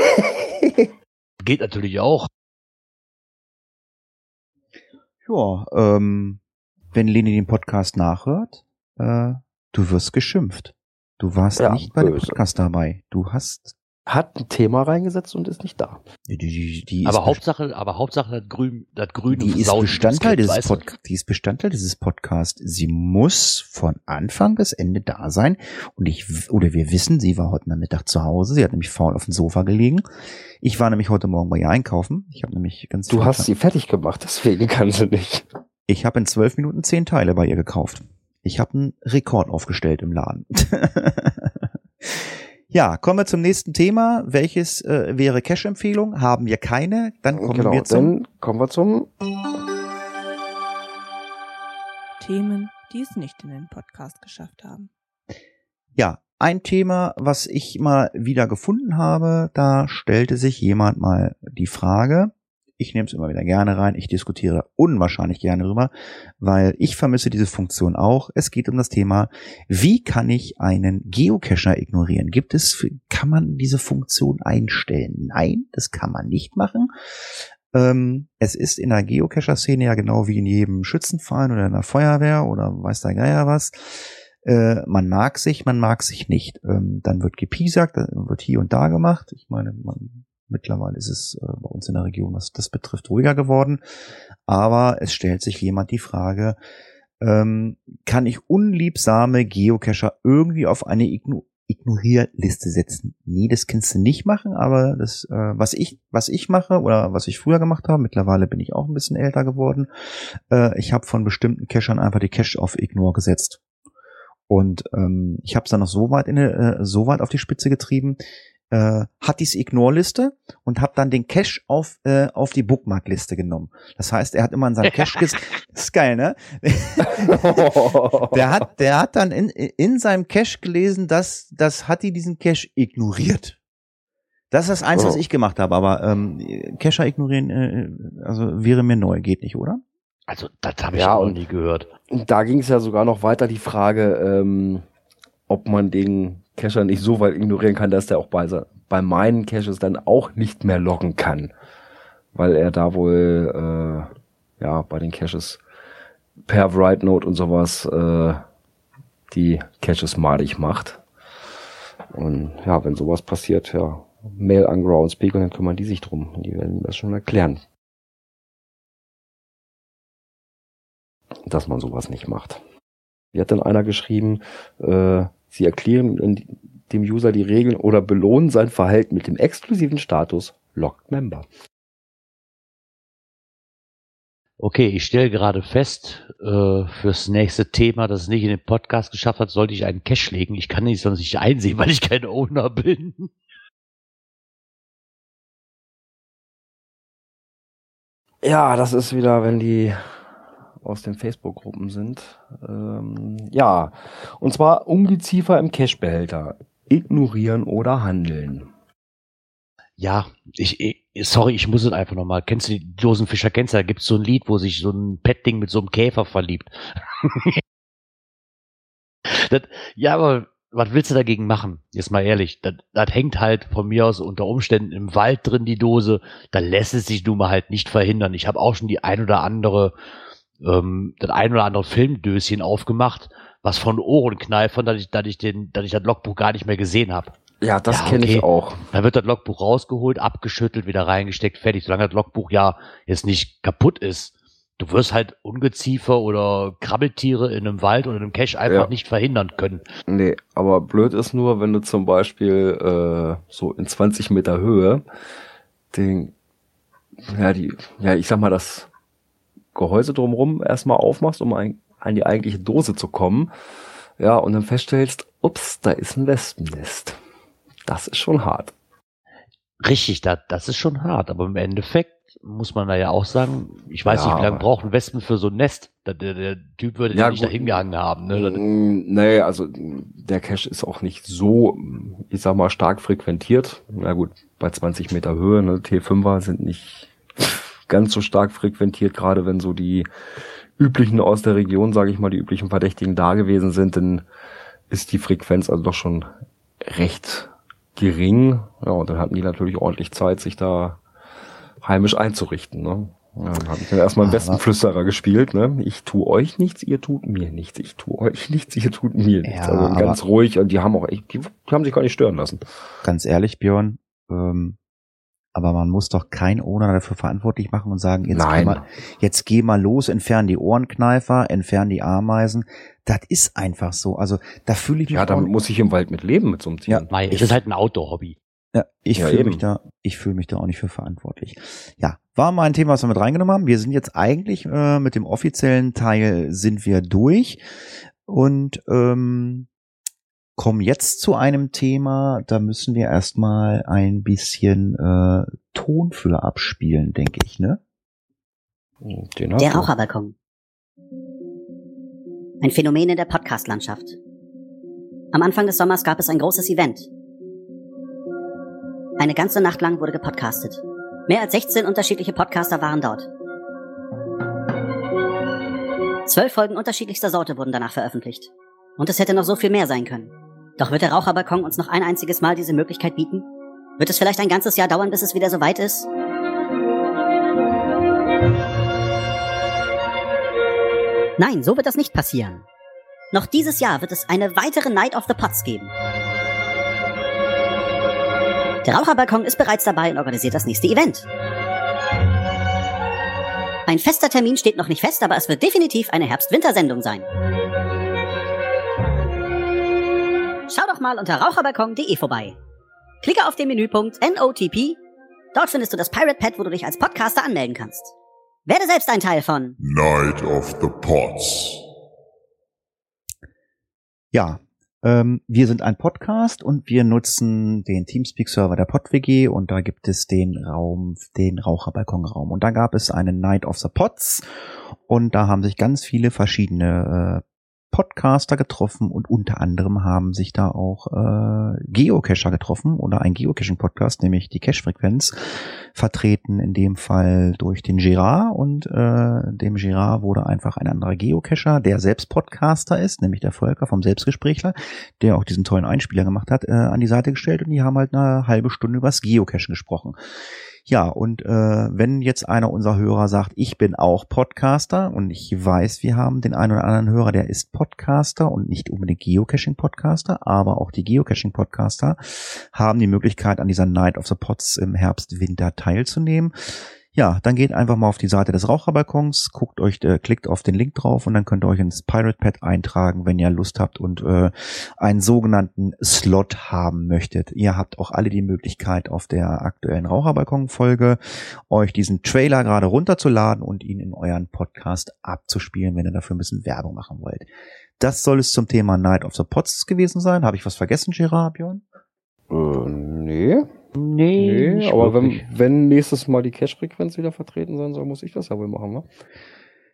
[SPEAKER 4] [LAUGHS] Geht natürlich auch.
[SPEAKER 2] Ja, ähm, wenn Leni den Podcast nachhört, äh, du wirst geschimpft. Du warst
[SPEAKER 3] Ja,
[SPEAKER 2] nicht bei dem
[SPEAKER 3] böse.
[SPEAKER 2] Podcast dabei. Du hast
[SPEAKER 3] hat ein Thema reingesetzt und ist nicht da.
[SPEAKER 2] Die, die, die
[SPEAKER 4] aber
[SPEAKER 2] ist
[SPEAKER 4] Hauptsache, aber Hauptsache das Grün, das Grün
[SPEAKER 2] die ist Bestandteil
[SPEAKER 4] das
[SPEAKER 2] dieses? Podcasts. Die ist Bestandteil dieses Podcasts. Sie muss von Anfang bis Ende da sein. Und ich, oder wir wissen, sie war heute Nachmittag zu Hause. Sie hat nämlich faul auf dem Sofa gelegen. Ich war nämlich heute Morgen bei ihr einkaufen. Ich habe nämlich ganz
[SPEAKER 3] Du hast sie fertig gemacht, deswegen kann sie nicht.
[SPEAKER 2] Ich habe in zwölf Minuten zehn Teile bei ihr gekauft. Ich habe einen Rekord aufgestellt im Laden. [LAUGHS] ja, kommen wir zum nächsten Thema. Welches äh, wäre Cash-Empfehlung? Haben wir keine. Dann kommen
[SPEAKER 3] genau,
[SPEAKER 2] wir zum
[SPEAKER 3] dann kommen wir zum
[SPEAKER 6] Themen, die es nicht in den Podcast geschafft haben.
[SPEAKER 2] Ja, ein Thema, was ich mal wieder gefunden habe, da stellte sich jemand mal die Frage, ich nehme es immer wieder gerne rein, ich diskutiere unwahrscheinlich gerne drüber, weil ich vermisse diese Funktion auch. Es geht um das Thema, wie kann ich einen Geocacher ignorieren? Gibt es, kann man diese Funktion einstellen? Nein, das kann man nicht machen. Ähm, es ist in der Geocacher-Szene ja genau wie in jedem Schützenverein oder in der Feuerwehr oder weiß der Geier was. Äh, man mag sich, man mag sich nicht. Ähm, dann wird gepiesackt, dann wird hier und da gemacht. Ich meine, man, mittlerweile ist es äh, bei uns in der Region, was das betrifft, ruhiger geworden. Aber es stellt sich jemand die Frage, ähm, kann ich unliebsame Geocacher irgendwie auf eine Igno Ignorierliste setzen? Nee, das kannst du nicht machen, aber das, äh, was ich, was ich mache oder was ich früher gemacht habe, mittlerweile bin ich auch ein bisschen älter geworden, äh, ich habe von bestimmten Cachern einfach die Cache auf Ignore gesetzt. Und ähm, ich habe es dann noch so weit in äh, so weit auf die Spitze getrieben, äh, hat diese Ignore-Liste und habe dann den Cache auf äh, auf die Bookmark-Liste genommen. Das heißt, er hat immer in seinem Cache ges [LAUGHS] ist geil, ne? [LAUGHS] der hat der hat dann in in seinem Cache gelesen, dass das hat die diesen Cache ignoriert. Das ist das eins, was
[SPEAKER 3] Oh.
[SPEAKER 2] ich gemacht habe, aber ähm, Cacher ignorieren, äh, also wäre mir neu, geht nicht, oder?
[SPEAKER 4] Also, das habe ich
[SPEAKER 3] Ja,
[SPEAKER 4] auch nie gehört.
[SPEAKER 3] Und da ging es ja sogar noch weiter die Frage, ähm, ob man den Cacher nicht so weit ignorieren kann, dass der auch bei, bei meinen Caches dann auch nicht mehr loggen kann. Weil er da wohl äh, ja bei den Caches per Write Note und sowas äh, die Caches malig macht. Und ja, wenn sowas passiert, ja, Mail an Groundspeak und dann kümmern die sich drum. Die werden das schon erklären. dass man sowas nicht macht. Wie hat denn einer geschrieben, äh, sie erklären dem User die Regeln oder belohnen sein Verhalten mit dem exklusiven Status Locked Member.
[SPEAKER 4] Okay, ich stelle gerade fest, äh, fürs nächste Thema, das es nicht in den Podcast geschafft hat, sollte ich einen Cache legen. Ich kann nicht sonst nicht einsehen, weil ich kein Owner bin.
[SPEAKER 3] Ja, das ist wieder, wenn die aus den Facebook-Gruppen sind. Ähm, ja, und zwar Ungeziefer im Cachebehälter. Ignorieren oder handeln.
[SPEAKER 4] Ja, ich, ich sorry, ich muss es einfach nochmal. Kennst du die Dosenfischer kennst du? Da gibt's so ein Lied, wo sich so ein Petting mit so einem Käfer verliebt. [LAUGHS] das, ja, aber was willst du dagegen machen? Jetzt mal ehrlich, das, das hängt halt von mir aus unter Umständen im Wald drin, die Dose. Da lässt es sich nun mal halt nicht verhindern. Ich habe auch schon die ein oder andere, ähm, das ein oder andere Filmdöschen aufgemacht, was von Ohren kneifern, dass ich, dass ich den, dass ich das Logbuch gar nicht mehr gesehen habe.
[SPEAKER 3] Ja, das
[SPEAKER 4] Ja,
[SPEAKER 3] kenne
[SPEAKER 4] okay.
[SPEAKER 3] ich auch.
[SPEAKER 4] Dann wird das Logbuch rausgeholt, abgeschüttelt, wieder reingesteckt, fertig. Solange das Logbuch ja jetzt nicht kaputt ist. Du wirst halt Ungeziefer oder Krabbeltiere in einem Wald oder in einem Cache einfach
[SPEAKER 3] Ja.
[SPEAKER 4] nicht verhindern können.
[SPEAKER 3] Nee, aber blöd ist nur, wenn du zum Beispiel äh, so in 20 Meter Höhe den, ja, die, ja, ich sag mal, das Gehäuse drumrum erstmal aufmachst, um ein, an die eigentliche Dose zu kommen. Ja, und dann feststellst, ups, da ist ein Wespennest. Das ist schon hart.
[SPEAKER 4] Richtig, das, das ist schon hart, aber im Endeffekt muss man da ja auch sagen, ich weiß
[SPEAKER 3] Ja,
[SPEAKER 4] nicht, wie lange brauchen Wespen für so ein Nest. Der, der, der Typ würde
[SPEAKER 3] Ja,
[SPEAKER 4] nicht
[SPEAKER 3] gut.
[SPEAKER 4] da hingehangen haben. Ne?
[SPEAKER 3] Mm, Nee, also der Cache ist auch nicht so, ich sag mal, stark frequentiert. Na gut, bei 20 Meter Höhe, ne, T5er sind nicht ganz so stark frequentiert, gerade wenn so die üblichen aus der Region, sage ich mal, die üblichen Verdächtigen da gewesen sind, dann ist die Frequenz also doch schon recht gering. Ja, und dann hatten die natürlich ordentlich Zeit, sich da heimisch einzurichten. Ne? Ja, dann habe ich dann erstmal einen
[SPEAKER 2] Aber-
[SPEAKER 3] Westenflüsterer gespielt, ne? Ich tu euch nichts, ihr tut mir nichts. Ich tu euch [LAUGHS] nichts, ihr tut mir nichts.
[SPEAKER 2] Ja,
[SPEAKER 3] also ganz ruhig und die haben auch echt, die, die haben sich gar nicht stören lassen.
[SPEAKER 2] Ganz ehrlich, Björn, ähm, aber man muss doch kein Owner dafür verantwortlich machen und sagen, jetzt,
[SPEAKER 3] Nein.
[SPEAKER 2] Geh mal, jetzt geh mal los, entfern die Ohrenkneifer, entfern die Ameisen. Das ist einfach so. Also da fühle ich mich
[SPEAKER 3] Ja, damit muss ich im Wald mit leben mit so einem Tier.
[SPEAKER 2] Ja.
[SPEAKER 4] Mai, es ist halt ein Outdoor-Hobby.
[SPEAKER 2] Ja, ich
[SPEAKER 3] Ja,
[SPEAKER 2] fühle mich da, ich fühle mich da auch nicht für verantwortlich. Ja, war mal ein Thema, was wir mit reingenommen haben. Wir sind jetzt eigentlich äh, mit dem offiziellen Teil sind wir durch und ähm, kommen jetzt zu einem Thema. Da müssen wir erstmal ein bisschen äh, Ton für abspielen, denke ich, ne?
[SPEAKER 3] Den
[SPEAKER 7] Der. Raucherbalkon. Ein Phänomen in der Podcast-Landschaft. Am Anfang des Sommers gab es ein großes Event. Eine ganze Nacht lang wurde gepodcastet. Mehr als 16 unterschiedliche Podcaster waren dort. Zwölf Folgen unterschiedlichster Sorte wurden danach veröffentlicht. Und es hätte noch so viel mehr sein können. Doch wird der Raucherbalkon uns noch ein einziges Mal diese Möglichkeit bieten? Wird es vielleicht ein ganzes Jahr dauern, bis es wieder soweit ist? Nein, so wird das nicht passieren. Noch dieses Jahr wird es eine weitere Night of the Pots geben. Der Raucherbalkon ist bereits dabei und organisiert das nächste Event. Ein fester Termin steht noch nicht fest, aber es wird definitiv eine Herbst-Winter-Sendung sein. Schau doch mal unter raucherbalkon.de vorbei. Klicke auf den Menüpunkt NOTP. Dort findest du das Pirate Pad, wo du dich als Podcaster anmelden kannst. Werde selbst ein Teil von
[SPEAKER 8] Night of the Pots.
[SPEAKER 2] Ja, ähm, wir sind ein Podcast und wir nutzen den Teamspeak-Server der PodWG und da gibt es den Raum, den Raucherbalkonraum. Und da gab es einen Night of the Pots und da haben sich ganz viele verschiedene äh, Podcaster getroffen und unter anderem haben sich da auch äh, Geocacher getroffen oder ein Geocaching-Podcast, nämlich die Cache-Frequenz, vertreten in dem Fall durch den Girard und äh, dem Girard wurde einfach ein anderer Geocacher, der selbst Podcaster ist, nämlich der Volker vom Selbstgesprächler, der auch diesen tollen Einspieler gemacht hat, äh, an die Seite gestellt und die haben halt eine halbe Stunde übers Geocachen gesprochen. Ja, und äh, wenn jetzt einer unserer Hörer sagt, ich bin auch Podcaster und ich weiß, wir haben den einen oder anderen Hörer, der ist Podcaster und nicht unbedingt Geocaching-Podcaster, aber auch die Geocaching-Podcaster haben die Möglichkeit, an dieser Night of the Pots im Herbst, Winter teilzunehmen. Ja, dann geht einfach mal auf die Seite des Raucherbalkons, guckt euch, äh, klickt auf den Link drauf und dann könnt ihr euch ins Pirate Pad eintragen, wenn ihr Lust habt und äh, einen sogenannten Slot haben möchtet. Ihr habt auch alle die Möglichkeit, auf der aktuellen Raucherbalkon-Folge euch diesen Trailer gerade runterzuladen und ihn in euren Podcast abzuspielen, wenn ihr dafür ein bisschen Werbung machen wollt. Das soll es zum Thema Night of the Pots gewesen sein. Habe ich was vergessen, Gerard, Björn?
[SPEAKER 3] Äh, nee.
[SPEAKER 4] Nee,
[SPEAKER 3] Nee,
[SPEAKER 4] nicht
[SPEAKER 3] aber wenn,
[SPEAKER 4] wirklich.
[SPEAKER 3] wenn nächstes Mal die Cache-Frequenz wieder vertreten sein soll, muss ich das ja wohl machen, ne?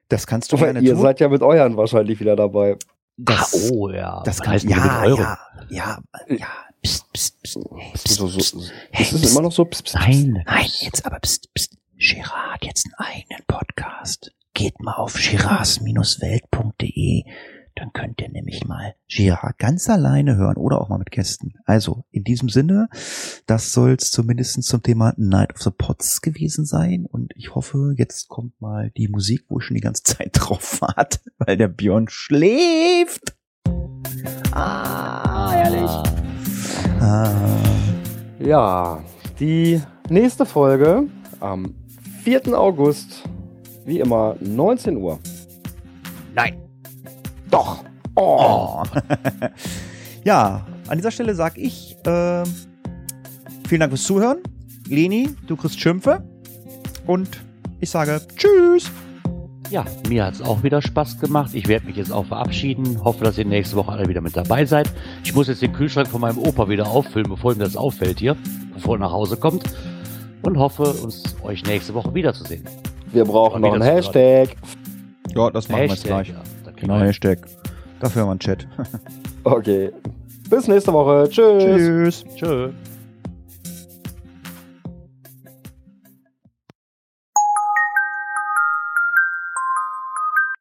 [SPEAKER 2] Das kannst du
[SPEAKER 3] Weil
[SPEAKER 2] gerne
[SPEAKER 3] ihr
[SPEAKER 2] tun.
[SPEAKER 3] seid ja mit euren wahrscheinlich wieder dabei.
[SPEAKER 2] das,
[SPEAKER 4] ah, oh ja.
[SPEAKER 2] das kann
[SPEAKER 4] heißt denn mit
[SPEAKER 2] ja,
[SPEAKER 4] Euro?
[SPEAKER 2] ja, ja, ja. Psst, psst, psst,
[SPEAKER 3] Ist
[SPEAKER 2] psst,
[SPEAKER 3] so, so,
[SPEAKER 2] psst.
[SPEAKER 3] ist es immer noch so? Psst, psst, psst.
[SPEAKER 4] Nein.
[SPEAKER 2] Nein, jetzt aber psst, psst. Gerard hat jetzt einen eigenen Podcast. Geht mal auf giras-welt.de. Dann könnt ihr nämlich mal Girard ganz alleine hören oder auch mal mit Gästen. Also, in diesem Sinne, das soll es zumindest zum Thema Night of the Pots gewesen sein. Und ich hoffe, jetzt kommt mal die Musik, wo ich schon die ganze [LAUGHS] Zeit drauf warte, weil der Björn schläft. Ah, herrlich. Ah.
[SPEAKER 3] Ja, die nächste Folge am 4. August, wie immer, 19 Uhr.
[SPEAKER 2] Nein.
[SPEAKER 3] Doch.
[SPEAKER 2] Oh. [LAUGHS] ja, an dieser Stelle sag ich ähm, vielen Dank fürs Zuhören. Leni, du kriegst Schimpfe. Und ich sage Tschüss.
[SPEAKER 4] Ja, mir hat es auch wieder Spaß gemacht. Ich werde mich jetzt auch verabschieden. Hoffe, dass ihr nächste Woche alle wieder mit dabei seid. Ich muss jetzt den Kühlschrank von meinem Opa wieder auffüllen, bevor ihm das auffällt hier, bevor er nach Hause kommt. Und hoffe, uns euch nächste Woche wiederzusehen.
[SPEAKER 3] Wir brauchen noch einen Hashtag.
[SPEAKER 2] Ja, das machen wir jetzt gleich.
[SPEAKER 4] ja,
[SPEAKER 2] Genau, Hashtag. Dafür haben wir einen Chat. [LAUGHS]
[SPEAKER 3] Okay. Bis nächste Woche. Tschüss.
[SPEAKER 2] Tschüss.
[SPEAKER 4] Tschö.